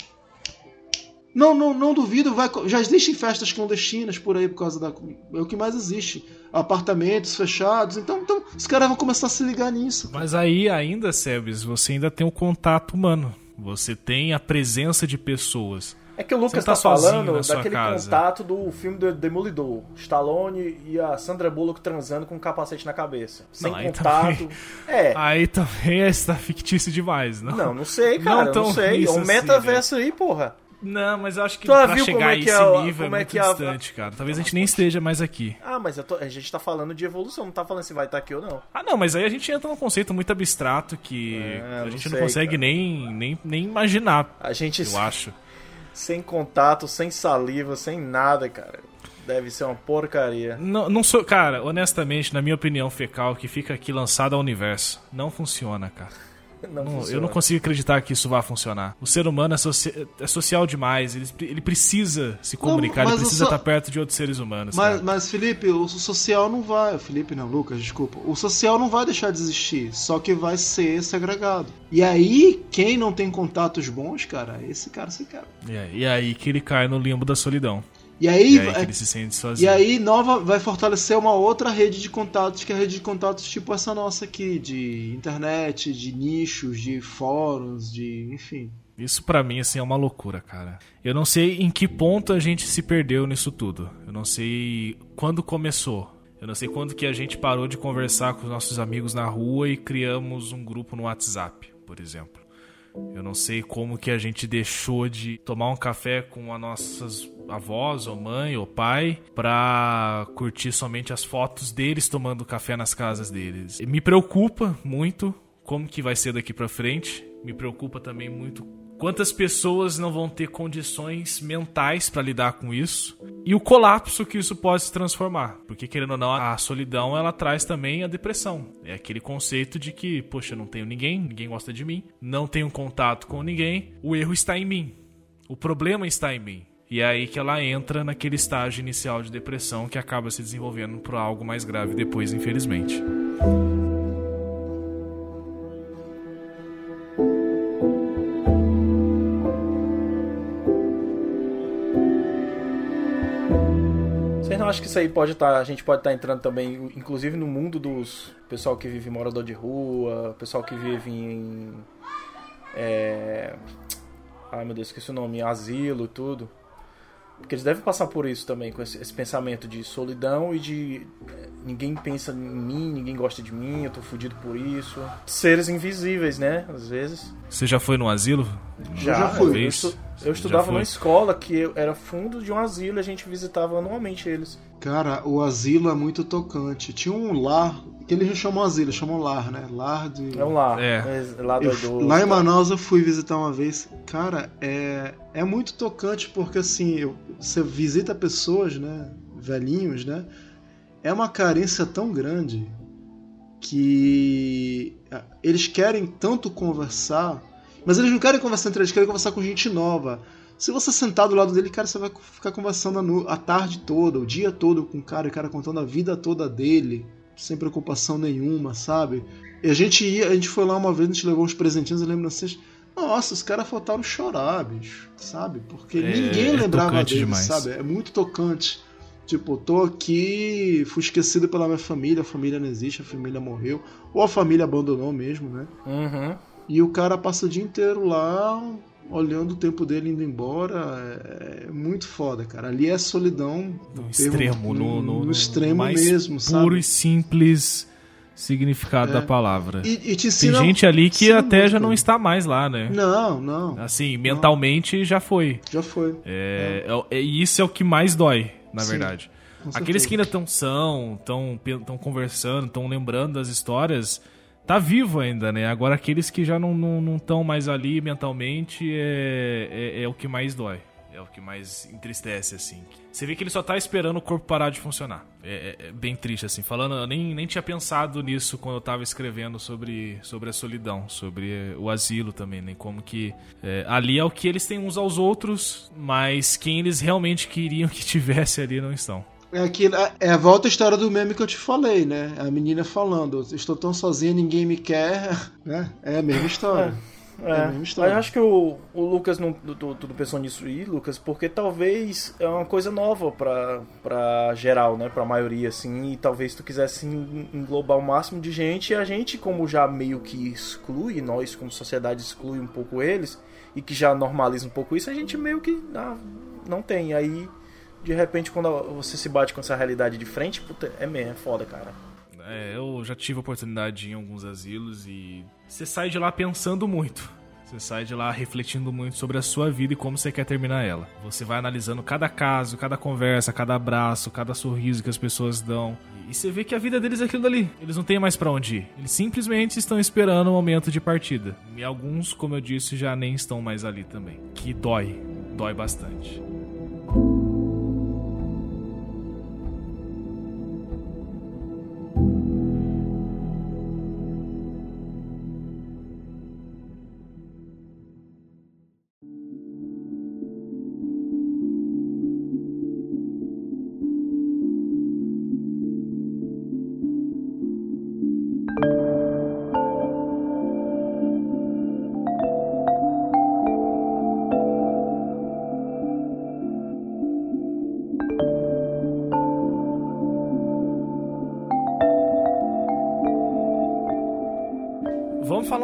Não, não, não duvido, vai, já existem festas clandestinas por aí por causa da. É o que mais existe. Apartamentos fechados. Então, então os caras vão começar a se ligar nisso. Mas aí ainda, Sebes, você ainda tem o contato humano. Você tem a presença de pessoas. É que o Lucas Você tá tá, falando daquele casa. contato do filme do Demolidor. Stallone e a Sandra Bullock transando com um capacete na cabeça. Sem Não, aí contato. também- É. Aí também está fictício demais, não? Não, não sei, cara. Não, tão sei. É um assim, metaverso aí, porra. Não, mas eu acho que Tu pra viu chegar é a que esse é nível é como é muito é a- distante, cara. Talvez a gente nem esteja mais aqui. Ah, mas tô- a gente tá falando de evolução, não tá falando se vai estar aqui ou não. Ah, não, mas aí a gente entra num conceito muito abstrato que É, a não gente sei, não consegue cara. nem, nem, nem imaginar, A gente eu acho. sem contato, sem saliva, sem nada, cara. Deve ser uma porcaria. Não, não sou. Cara, honestamente, na minha opinião fecal, que fica aqui lançado ao universo, não funciona, cara. [LAUGHS] Não, Não, eu não consigo acreditar que isso vá funcionar. O ser humano é, soci- é social demais, ele, ele precisa se comunicar, mas ele precisa só- estar perto de outros seres humanos. Mas, mas, Felipe, o social não vai. Felipe não, Lucas, desculpa. O social não vai deixar de existir, só que vai ser segregado. E aí, quem não tem contatos bons, cara, esse cara se quebra. E aí- E aí que ele cai no limbo da solidão. E aí, E aí ele se sente sozinho. e aí nova vai fortalecer uma outra rede de contatos, que é a rede de contatos tipo essa nossa aqui, de internet, de nichos, de fóruns, de. enfim. Isso pra mim assim é uma loucura, cara. Eu não sei em que ponto a gente se perdeu nisso tudo. Eu não sei quando começou. Eu não sei quando que a gente parou de conversar com os nossos amigos na rua e criamos um grupo no WhatsApp, por exemplo. Eu não sei como que a gente deixou de tomar um café com as nossas avós, ou mãe, ou pai, pra curtir somente as fotos deles tomando café nas casas deles. Me preocupa muito como que vai ser daqui pra frente. Me preocupa também muito quantas pessoas não vão ter condições mentais pra lidar com isso e o colapso que isso pode se transformar. Porque querendo ou não, a solidão ela traz também a depressão. É aquele conceito de que, poxa, não tenho ninguém, ninguém gosta de mim, não tenho contato com ninguém, o erro está em mim. O problema está em mim. E é aí que ela entra naquele estágio inicial de depressão que acaba se desenvolvendo para algo mais grave depois, infelizmente. Acham que isso aí pode estar. a gente pode estar entrando também, inclusive no mundo dos pessoal que vive em morador de rua, pessoal que vive em. É, ai meu Deus, esqueci o nome, em asilo e tudo. Porque eles devem passar por isso também, com esse, esse pensamento de solidão e de é, ninguém pensa em mim, ninguém gosta de mim, eu tô fudido por isso. Seres invisíveis, né? Às vezes. Você já foi no asilo? Já, já fui. Eu, Vez? Eu estudava numa escola que era fundo de um asilo e a gente visitava anualmente eles. Cara, o asilo é muito tocante. Tinha um lar, que eles não chamam asilo, chamam lar, né? Lar de. É um lar. É. É, lá do Eu- idoso. lá em Manaus eu fui visitar uma vez. Cara, é, é muito tocante porque assim, eu- você visita pessoas, né? Velhinhos, né? É uma carência tão grande que ah, eles querem tanto conversar, mas eles não querem conversar entre eles, eles querem conversar com gente nova. Se você sentar do lado dele, cara, você vai ficar conversando a, tarde toda, o dia todo com o cara, e o cara contando a vida toda dele, sem preocupação nenhuma, sabe? E a gente ia, a gente foi lá uma vez, a gente levou uns presentinhos, eu lembro vocês. Nossa, os caras faltaram chorar, bicho, sabe? Porque É- ninguém é lembrava deles, demais. sabe? É muito tocante. Tipo, tô aqui, fui esquecido pela minha família, a família não existe, a família morreu, ou a família abandonou mesmo, né? Uhum. E o cara passa o dia inteiro lá, olhando o tempo dele indo embora. É muito foda, cara. Ali é solidão. No extremo, no, no, no extremo mais mesmo, puro sabe? e simples significado É. da palavra. E, te Tem ensina, gente ali que até já não está mais lá, né? Não, não. Assim, mentalmente já foi. Já foi. É, é- é- e isso é o que mais dói, na verdade. Aqueles que ainda estão são, estão conversando, estão lembrando das histórias, tá vivo ainda, né? Agora aqueles que já não estão não, estão mais ali mentalmente é, é, é o que mais dói. É o que mais entristece, assim. Você vê que ele só tá esperando o corpo parar de funcionar. É, é- é bem triste, assim. Falando, eu nem, nem tinha pensado nisso quando eu tava escrevendo sobre, sobre a solidão, sobre o asilo também, né? Como que é, ali é o que eles têm uns aos outros, mas quem eles realmente queriam que [LAUGHS] tivesse ali não estão. É, aquilo, é, é a volta à história do meme que eu te falei, né? A menina falando, estou tão sozinha, ninguém me quer. [LAUGHS] Né? É a mesma história. É, a É, mesma história. eu acho que o, o Lucas não tu, tu pensou nisso aí, Lucas, porque talvez é uma coisa nova pra, pra geral, né? Pra maioria, assim, e talvez tu quisesse en- englobar o máximo de gente, e a gente, como já meio que exclui, nós como sociedade exclui um pouco eles, e que já normaliza um pouco isso, a gente meio que ah, não tem. Aí, de repente, quando você se bate com essa realidade de frente, puta, é mesmo, é foda, cara. É, eu já tive oportunidade em alguns asilos e você sai de lá pensando muito. Você sai de lá refletindo muito sobre a sua vida e como você quer terminar ela. Você vai analisando cada caso, cada conversa, cada abraço, cada sorriso que as pessoas dão. E você vê que a vida deles é aquilo dali. Eles não têm mais pra onde ir. Eles simplesmente estão esperando o momento de partida. E alguns, como eu disse, já nem estão mais ali também. Que dói. Dói bastante.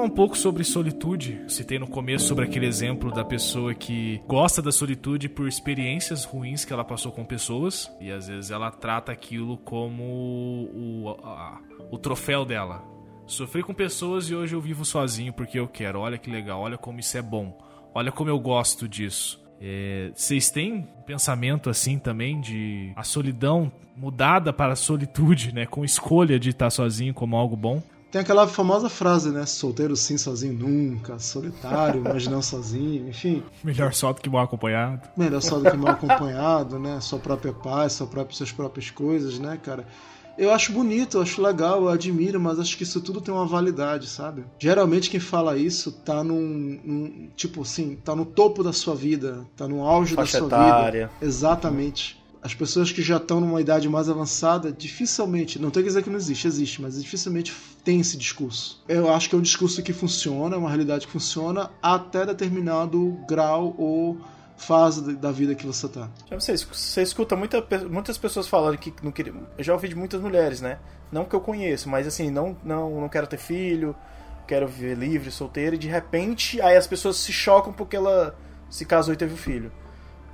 Um pouco sobre solitude. Citei no começo sobre aquele exemplo da pessoa que gosta da solitude por experiências ruins que ela passou com pessoas e às vezes ela trata aquilo como o, a, o troféu dela. Sofri com pessoas e hoje eu vivo sozinho porque eu quero. Olha que legal, olha como isso é bom. Olha como eu gosto disso. É, vocês têm um pensamento assim também de a solidão mudada para a solitude, né? Com escolha de estar sozinho como algo bom? Tem aquela famosa frase, né? Solteiro sim, sozinho nunca. Solitário, [LAUGHS] mas não sozinho. Enfim. Melhor só do que mal acompanhado. Melhor só do que mal [LAUGHS] acompanhado, né? Sua própria paz, sua própria, suas próprias coisas, né, cara? Eu acho bonito, eu acho legal, eu admiro, mas acho que isso tudo tem uma validade, sabe? Geralmente quem fala isso tá num, num tipo assim, tá no topo da sua vida, tá no auge Faixa da sua etária. vida. Exatamente. As pessoas que já estão numa idade mais avançada, dificilmente, não tem que dizer que não existe, existe, mas dificilmente tem esse discurso. Eu acho que é um discurso que funciona, é uma realidade que funciona até determinado grau ou fase da vida que você tá. Você, você escuta muita, muitas pessoas falando que não queria. Eu já ouvi de muitas mulheres, né? Não que eu conheço, mas assim, não, não, não quero ter filho, quero viver livre, solteira, e de repente aí as pessoas se chocam porque ela se casou e teve um filho.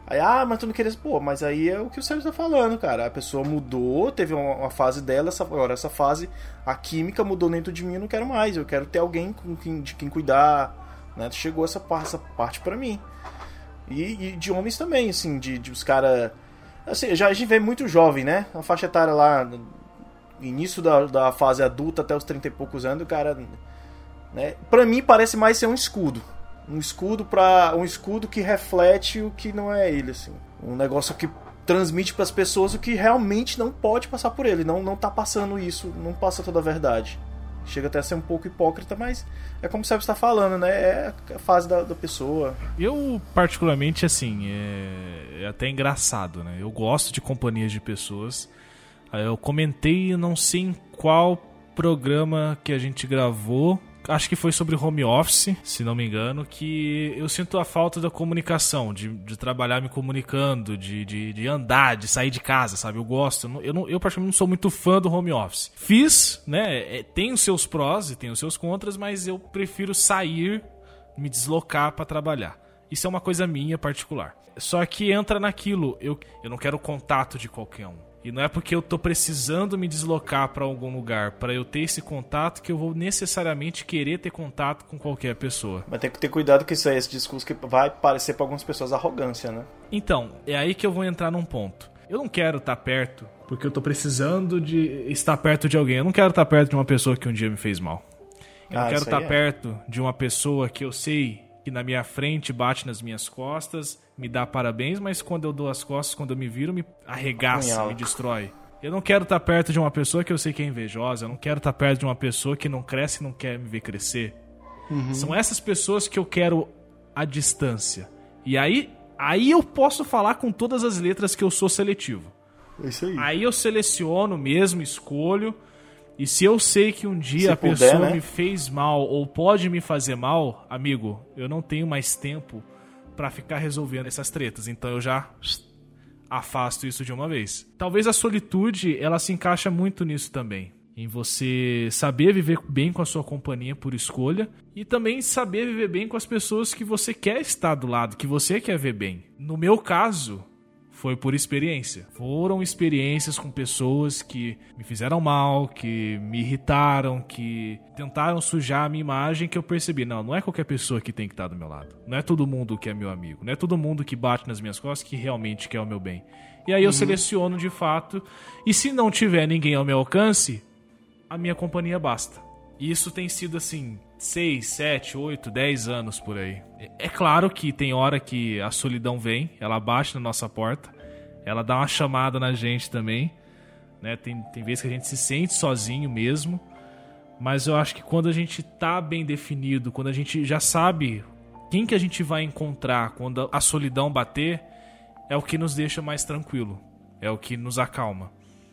Aí, ah, mas tu não queria. Pô, mas aí é o que o Sérgio tá falando, cara. A pessoa mudou, teve uma, uma fase dela, essa, agora essa fase, a química mudou dentro de mim, eu não quero mais. Eu quero ter alguém com quem, de quem cuidar, né? Chegou essa, essa parte pra mim. E, e de homens também, assim, de, de os caras. Assim, já a gente vê muito jovem, né? A faixa etária lá, início da, da fase adulta até os 30 e poucos anos, o cara. Né? Pra mim parece mais ser um escudo. Um escudo para um escudo que reflete o que não é ele, assim. Um negócio que transmite para as pessoas o que realmente não pode passar por ele. Não, não tá passando isso, não passa toda a verdade. Chega até a ser um pouco hipócrita, mas é como o Sérgio está falando, né? É a fase da, da pessoa. Eu, particularmente, assim, é... é até engraçado, né? Eu gosto de companhias de pessoas. Eu comentei, não sei em qual programa que a gente gravou. Acho que foi sobre home office, se não me engano, que eu sinto a falta da comunicação, de, de trabalhar me comunicando, de, de, de andar, de sair de casa, sabe? Eu gosto. Eu, não- eu, não, eu praticamente não sou muito fã do home office. Fiz, né? é, tem os seus prós e tem os seus contras, mas eu prefiro sair me deslocar para trabalhar. Isso é uma coisa minha particular. Só que entra naquilo, eu, eu não quero contato de qualquer um. E não é porque eu tô precisando me deslocar para algum lugar para eu ter esse contato que eu vou necessariamente querer ter contato com qualquer pessoa. Mas tem que ter cuidado com isso aí, esse discurso que vai parecer para algumas pessoas arrogância, né? Então, é aí que eu vou entrar num ponto. Eu não quero estar perto porque eu tô precisando de estar perto de alguém. Eu não quero estar perto de uma pessoa que um dia me fez mal. Eu não Ah, quero isso aí estar é. perto de uma pessoa que eu sei que na minha frente bate nas minhas costas, me dá parabéns, mas quando eu dou as costas, quando eu me viro, me arregaça, me destrói. Eu não quero estar perto de uma pessoa que eu sei que é invejosa. Eu não quero estar perto de uma pessoa que não cresce e não quer me ver crescer. São essas pessoas que eu quero à distância. E aí, aí eu posso falar com todas as letras que eu sou seletivo. É isso aí. Aí eu seleciono mesmo, escolho. E se eu sei que um dia Se a puder, pessoa né? me fez mal ou pode me fazer mal, amigo, eu não tenho mais tempo pra ficar resolvendo essas tretas. Então eu já afasto isso de uma vez. Talvez a solitude, ela se encaixa muito nisso também. Em você saber viver bem com a sua companhia por escolha e também saber viver bem com as pessoas que você quer estar do lado, que você quer ver bem. No meu caso, foi por experiência. Foram experiências com pessoas que me fizeram mal, que me irritaram, que tentaram sujar a minha imagem, que eu percebi, não, não é qualquer pessoa que tem que estar do meu lado. Não é todo mundo que é meu amigo, não é todo mundo que bate nas minhas costas que realmente quer o meu bem. E aí eu seleciono de fato, e se não tiver ninguém ao meu alcance, a minha companhia basta. E isso tem sido assim, 6, 7, 8, 10 anos por aí. É- É claro que tem hora que a solidão vem, ela bate na nossa porta, ela dá uma chamada na gente também. Né? Tem, tem vezes que a gente se sente sozinho mesmo. Mas eu acho que quando a gente tá bem definido, quando a gente já sabe quem que a gente vai encontrar quando a solidão bater, é o que nos deixa mais tranquilo. É o que nos acalma.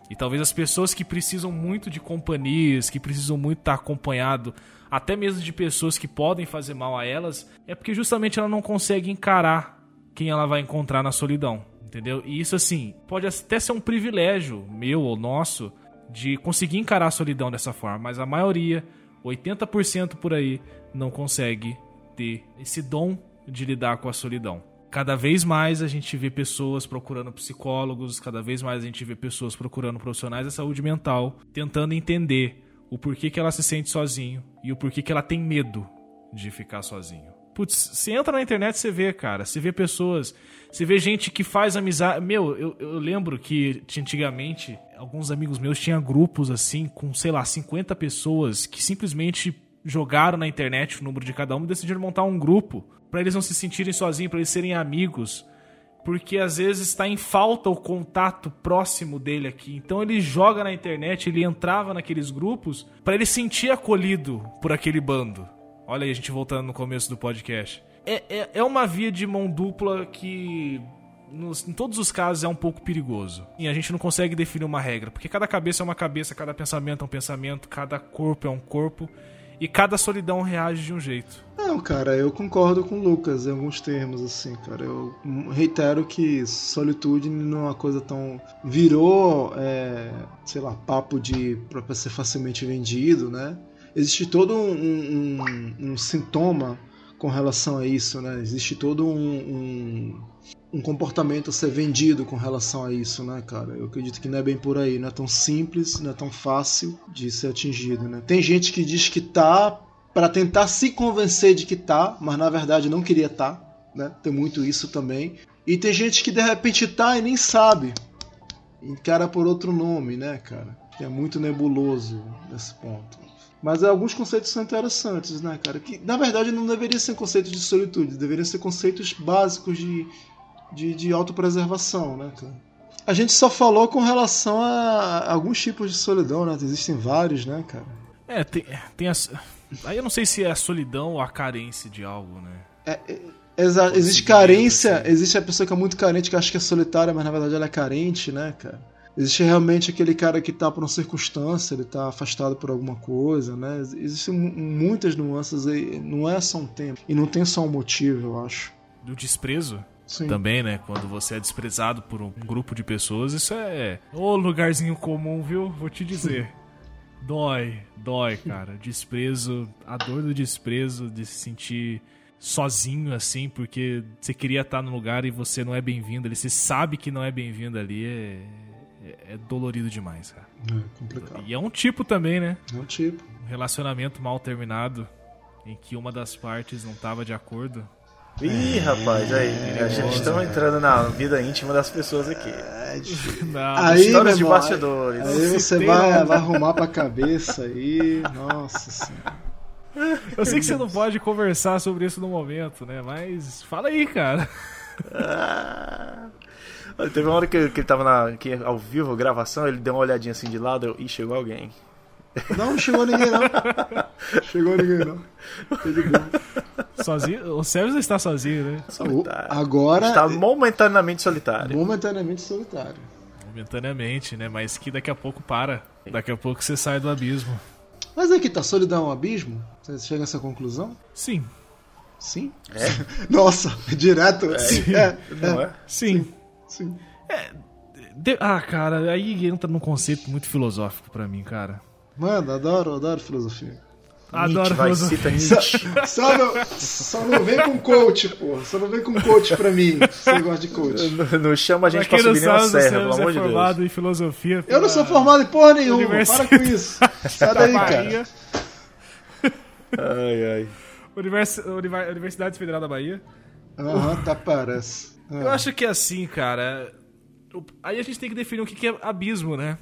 E talvez as pessoas que precisam muito de companhias, que precisam muito estar acompanhado, até mesmo de pessoas que podem fazer mal a elas, é porque justamente ela não consegue encarar quem ela vai encontrar na solidão, entendeu? E isso assim, pode até ser um privilégio meu ou nosso de conseguir encarar a solidão dessa forma, mas a maioria 80% por aí não consegue ter esse dom de lidar com a solidão. Cada vez mais a gente vê pessoas procurando psicólogos, cada vez mais a gente vê pessoas procurando profissionais da saúde mental, tentando entender o porquê que ela se sente sozinho e o porquê que ela tem medo de ficar sozinho. Putz, você entra na internet você vê, cara. Você vê pessoas. Você vê gente que faz amizade. Meu, eu, eu lembro que antigamente alguns amigos meus tinham grupos assim, com, sei lá, 50 pessoas que simplesmente jogaram na internet o número de cada um e decidiram montar um grupo para eles não se sentirem sozinhos, para eles serem amigos. Porque às vezes está em falta o contato próximo dele aqui. Então ele joga na internet, ele entrava naqueles grupos para ele sentir acolhido por aquele bando. Olha aí a gente voltando no começo do podcast. É, é, é uma via de mão dupla que nos, em todos os casos é um pouco perigoso. E a gente não consegue definir uma regra, porque cada cabeça é uma cabeça, cada pensamento é um pensamento, cada corpo é um corpo e cada solidão reage de um jeito. Não, cara, eu concordo com o Lucas em alguns termos, assim, cara. Eu reitero que solitude não é uma coisa tão. virou, é, sei lá, papo de. pra ser facilmente vendido, né? Existe todo um, um, um sintoma com relação a isso, né? Existe todo um, um, comportamento a ser vendido com relação a isso, né, cara? Eu acredito que não é bem por aí, não é tão simples, não é tão fácil de ser atingido, né? Tem gente que diz que tá para tentar se convencer de que tá, mas na verdade não queria tá, né? Tem muito isso também. E tem gente que de repente tá e nem sabe. Encara por outro nome, né, cara? É muito nebuloso nesse ponto. Mas alguns conceitos são interessantes, né, cara? Que na verdade não deveriam ser conceitos de solitude, deveriam ser conceitos básicos de, de, de autopreservação, né, cara? A gente só falou com relação a alguns tipos de solidão, né? Existem vários, né, cara? É, tem, tem as. Aí eu não sei se é a solidão ou a carência de algo, né? É, é, exato. Existe carência, assim. existe a pessoa que é muito carente, que acha que é solitária, mas na verdade ela é carente, né, cara? Existe realmente aquele cara que está por uma circunstância, ele está afastado por alguma coisa, né? Existem muitas nuances aí, não é só um tempo. E não tem só um motivo, eu acho. Do desprezo? Sim. Também, né? Quando você é desprezado por um grupo de pessoas, isso é. Ô lugarzinho comum, viu? Vou te dizer. [LAUGHS] dói, dói, cara. Desprezo, a dor do desprezo, de se sentir sozinho assim, porque você queria estar no lugar e você não é bem-vindo ali. Você sabe que não é bem-vindo ali. É é, é dolorido demais, cara. É complicado. E é um tipo também, né? É um tipo. Um relacionamento mal terminado em que uma das partes não estava de acordo. Ih, rapaz, aí, é, a gente está entrando na vida íntima das pessoas aqui. não, aí, histórias de bastidores. Aí você vai, vai arrumar pra cabeça aí, nossa senhora. Eu sei que você não pode conversar sobre isso no momento, né? Mas fala aí, cara. Ah, Teve uma hora que, que ele tava na, aqui, ao vivo, gravação, ele deu uma olhadinha assim de lado eu, e chegou alguém. Não, chegou ninguém não. chegou ninguém não. Sozinho? O Sérgio está sozinho, né? Solitário. Agora. Está momentaneamente solitário. Momentaneamente solitário. Momentaneamente, né? Mas que daqui a pouco para. Daqui a pouco você sai do abismo. Mas aqui tá solidão é um abismo? Você chega a essa conclusão? Sim. Sim? É? [LAUGHS] Nossa, direto? É. Sim. É. Não é? Sim. Sim. Sim. É, de, ah, cara, aí entra num conceito muito filosófico para mim, cara. Mano, adoro, adoro filosofia. Adoro vai, filosofia. [LAUGHS] Só, só, não, só não vem com coach, pô. Só não vem com coach pra mim. Você gosta de coach. Não, não chama a gente pra, pra subir nenhuma serra, pelo amor é de Deus. formado em filosofia. Eu não sou formado em porra nenhuma. Para com isso. Sai daí, cara. ai, ai. Univers, Universidade Federal da Bahia. Aham, uhum, tá parece. Eu ah. acho que é assim, cara. Aí a gente tem que definir o que é abismo, né?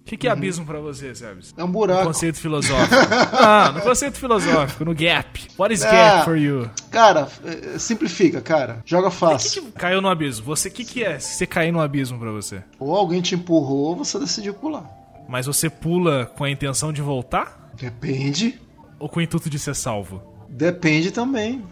O que é uhum. abismo para você, Sérgio? É um buraco. No conceito filosófico. [LAUGHS] ah, no conceito filosófico, no gap. What is é, gap for you? Cara, é, simplifica, cara. Joga fácil. Que que caiu no abismo. Você, o que, que é se você cair no abismo para você? Ou alguém te empurrou ou você decidiu pular. Mas você pula com a intenção de voltar? Depende. Ou com o intuito de ser salvo? Depende também.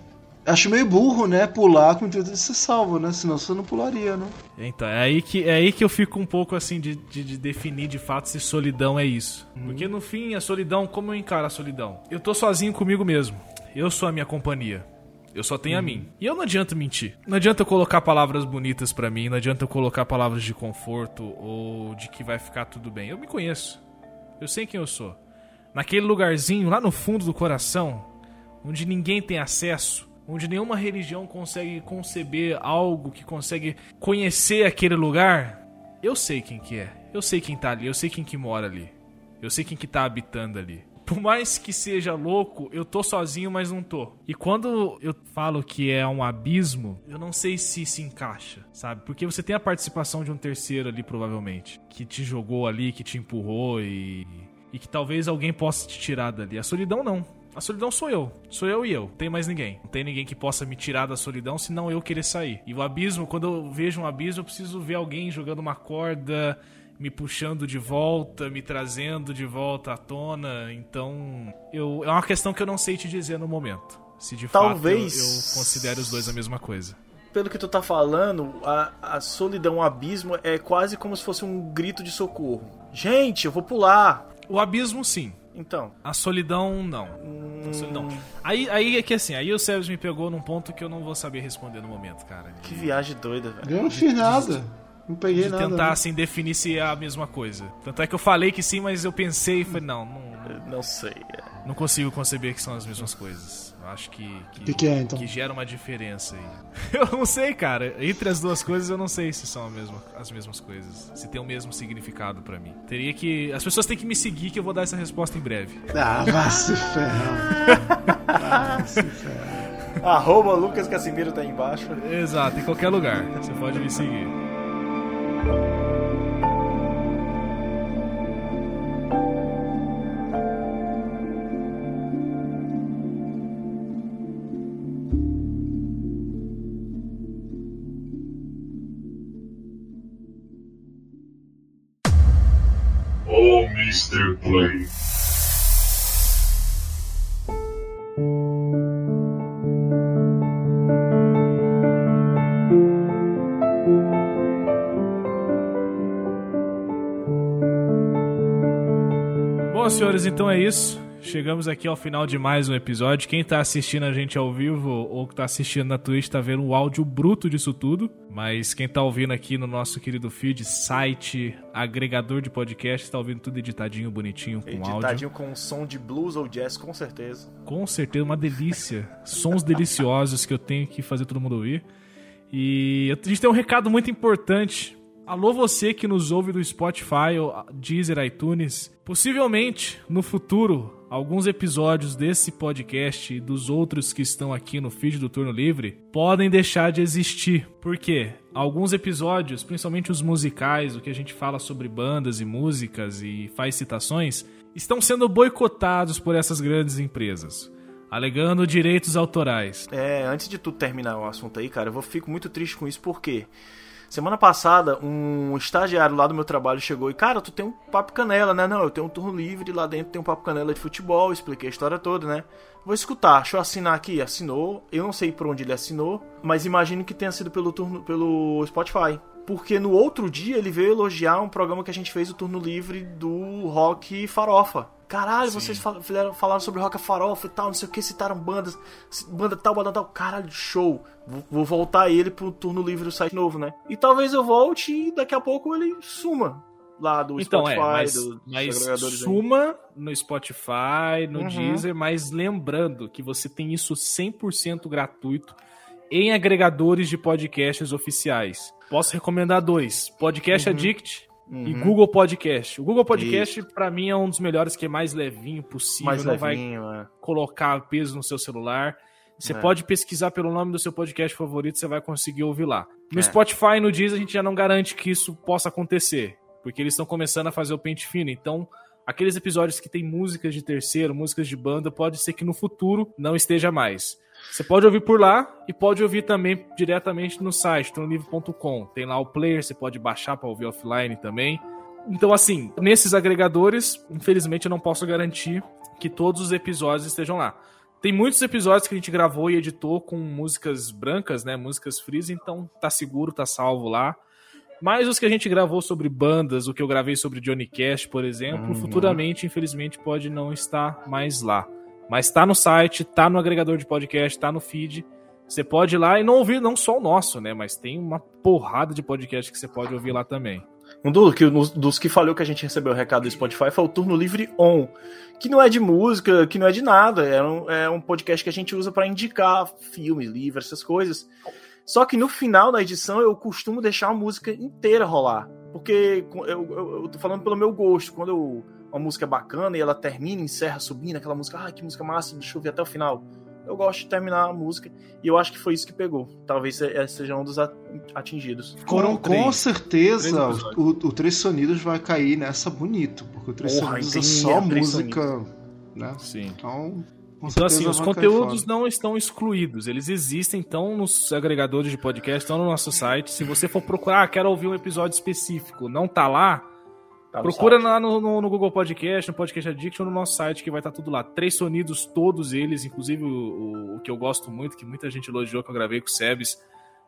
Acho meio burro, né? Pular com o intuito de ser salvo, né? Senão você não pularia, né? Então, é aí que, é aí que eu fico um pouco assim de, de, de definir de fato se solidão é isso. Uhum. Porque no fim, a solidão, como eu encaro a solidão? Eu tô sozinho comigo mesmo. Eu sou a minha companhia. Eu só tenho uhum. a mim. E eu não adianta mentir. Não adianta eu colocar palavras bonitas para mim, não adianta eu colocar palavras de conforto ou de que vai ficar tudo bem. Eu me conheço. Eu sei quem eu sou. naquele lugarzinho lá no fundo do coração, onde ninguém tem acesso, onde nenhuma religião consegue conceber algo que consegue conhecer aquele lugar, eu sei quem que é. Eu sei quem tá ali, eu sei quem que mora ali. Eu sei quem que tá habitando ali. Por mais que seja louco, eu tô sozinho, mas não tô. E quando eu falo que é um abismo, eu não sei se se encaixa, sabe? Porque você tem a participação de um terceiro ali, provavelmente, que te jogou ali, que te empurrou e. E que talvez alguém possa te tirar dali. A solidão não. A solidão sou eu. Sou eu e eu. Não tem mais ninguém. Não tem ninguém que possa me tirar da solidão senão eu querer sair. E o abismo, quando eu vejo um abismo, eu preciso ver alguém jogando uma corda, me puxando de volta, me trazendo de volta à tona. Então, eu, é uma questão que eu não sei te dizer no momento. Se de Talvez... fato eu, eu considero os dois a mesma coisa. Pelo que tu tá falando, a, a solidão, o abismo é quase como se fosse um grito de socorro. Gente, eu vou pular. O abismo, sim. Então, A solidão, não. A solidão. Aí, aí é que assim, aí o Sérgio me pegou num ponto que eu não vou saber responder no momento, cara. que viagem doida, velho. Eu não fiz nada. Não peguei de nada. tentar né? assim definir se é a mesma coisa. Tanto é que eu falei que sim, mas eu pensei e falei, não, não, não, Não sei. não consigo conceber que são as mesmas coisas. Acho que que, Que que é, então? que gera uma diferença aí. [LAUGHS] Eu não sei, cara. Entre as duas coisas eu não sei se são a mesma, as mesmas coisas, se tem o mesmo significado pra mim. Teria que as pessoas têm que me seguir que eu vou dar essa resposta em breve. Ah, vá se ferrar. [LAUGHS] Vá se ferrar. Arroba Lucas Casimiro tá aí embaixo. Exato, em qualquer lugar. Você pode me seguir. Mr. Play. Bom, senhores, então é isso. Chegamos aqui ao final de mais um episódio. Quem tá assistindo a gente ao vivo ou que tá assistindo na Twitch tá vendo o áudio bruto disso tudo. Mas quem tá ouvindo aqui no nosso querido feed, site, agregador de podcast, tá ouvindo tudo editadinho, bonitinho, com áudio. Editadinho com som de blues ou jazz, com certeza. Com certeza, uma delícia. Sons deliciosos que eu tenho que fazer todo mundo ouvir. E a gente tem um recado muito importante. Alô, você que nos ouve do Spotify, Deezer, iTunes. Possivelmente, no futuro, alguns episódios desse podcast e dos outros que estão aqui no feed do Turno Livre podem deixar de existir. Por quê? Alguns episódios, principalmente os musicais, o que a gente fala sobre bandas e músicas e faz citações, estão sendo boicotados por essas grandes empresas, alegando direitos autorais. É, antes de tu terminar o assunto aí, cara, eu fico muito triste com isso, porque semana passada um estagiário lá do meu trabalho chegou e, cara, tu tem um papo canela, né? Não, eu tenho um turno livre, lá dentro tem um papo canela de futebol, expliquei a história toda, né? Vou escutar, deixa eu assinar aqui, assinou. Eu não sei por onde ele assinou, mas imagino que tenha sido pelo turno, pelo Spotify. Porque no outro dia ele veio elogiar um programa que a gente fez, o turno livre do rock farofa. Caralho, Sim. vocês fal- fizeram- falaram sobre rock farofa e tal, não sei o que, citaram bandas, banda tal, banda tal. Caralho, show. Vou, vou voltar ele pro turno livre do site novo, né? E talvez eu volte e daqui a pouco ele suma lá do Então, Spotify, é, mas, do, mas agregadores aí. suma no Spotify, no Uhum. Deezer, mas lembrando que você tem isso 100% gratuito em agregadores de podcasts oficiais. Posso recomendar dois: Podcast Addict e Uhum. Google Podcast. O Google Podcast, pra mim, é um dos melhores, que é mais levinho possível, mais não vai levinho, é. colocar peso no seu celular. Você É. pode pesquisar pelo nome do seu podcast favorito, você vai conseguir ouvir lá. No É. Spotify e no Deezer a gente já não garante que isso possa acontecer, porque eles estão começando a fazer o pente fino. Então, aqueles episódios que tem músicas de terceiro, músicas de banda, pode ser que no futuro não esteja mais. Você pode ouvir por lá e pode ouvir também diretamente no site, tronolivre.com. Tem lá o player, você pode baixar para ouvir offline também. Então, assim, nesses agregadores, infelizmente eu não posso garantir que todos os episódios estejam lá. Tem muitos episódios que a gente gravou e editou com músicas brancas, né? Músicas freeze, então tá seguro, tá salvo lá. Mas os que a gente gravou sobre bandas, o que eu gravei sobre Johnny Cash, por exemplo, Uhum. futuramente, infelizmente, pode não estar mais lá. Mas tá no site, tá no agregador de podcast, tá no feed. Você pode ir lá e não ouvir não só o nosso, né? Mas tem uma porrada de podcast que você pode ouvir lá também. Um do, que, dos que falou que a gente recebeu o recado do Spotify foi o Turno Livre On, que não é de música, que não é de nada, é um, é um podcast que a gente usa para indicar filmes, livros, essas coisas. Só que no final da edição eu costumo deixar a música inteira rolar. Porque eu, eu, eu tô falando pelo meu gosto. Quando eu, uma música bacana e ela termina, encerra subindo, aquela música, ah, que música massa, deixa eu ver até o final eu gosto de terminar a música. E eu acho que foi isso que pegou. Talvez seja um dos atingidos. Com, com certeza, o, o Três Sonidos vai cair nessa bonito. Porque o Três Sonidos é só música. Né? Sim. Então. Então, assim, os conteúdos não estão excluídos. Eles existem, estão nos agregadores de podcast, estão no nosso site. Se você for procurar, ah, quero ouvir um episódio específico, não tá lá, Procura lá no, no, no, Google Podcast, no Podcast Addiction, no nosso site, que vai estar tá tudo lá. Três sonidos, todos eles, inclusive o, o, o, que eu gosto muito, que muita gente elogiou, que eu gravei com o Sebes,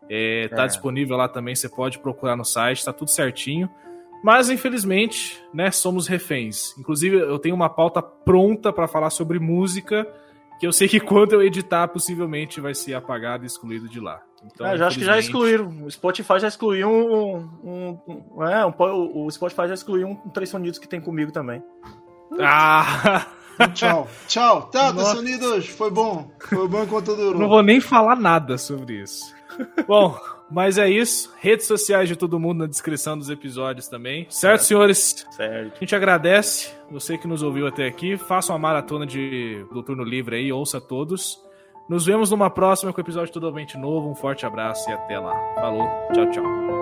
é, tá é. disponível lá também, você pode procurar no site, tá tudo certinho. Mas, infelizmente, né, somos reféns. Inclusive, eu tenho uma pauta pronta para falar sobre música, que eu sei que quando eu editar, possivelmente vai ser apagado e excluído de lá. Então, é, já acho que já excluíram. O Spotify já excluiu um. um, um é, um, o Spotify já excluiu um, um Três Sonidos que tem comigo também. Ah! [LAUGHS] Tchau. Tchau. Tá, Três Sonidos. Foi bom. Foi bom enquanto durou. Não vou nem falar nada sobre isso. [LAUGHS] bom, mas é isso. Redes sociais de todo mundo na descrição dos episódios também. Certo, senhores? Certo. A gente agradece você que nos ouviu até aqui. Faça uma maratona de do turno livre aí, ouça todos. Nos vemos numa próxima com episódio totalmente novo. Um forte abraço e até lá. Falou, tchau, tchau.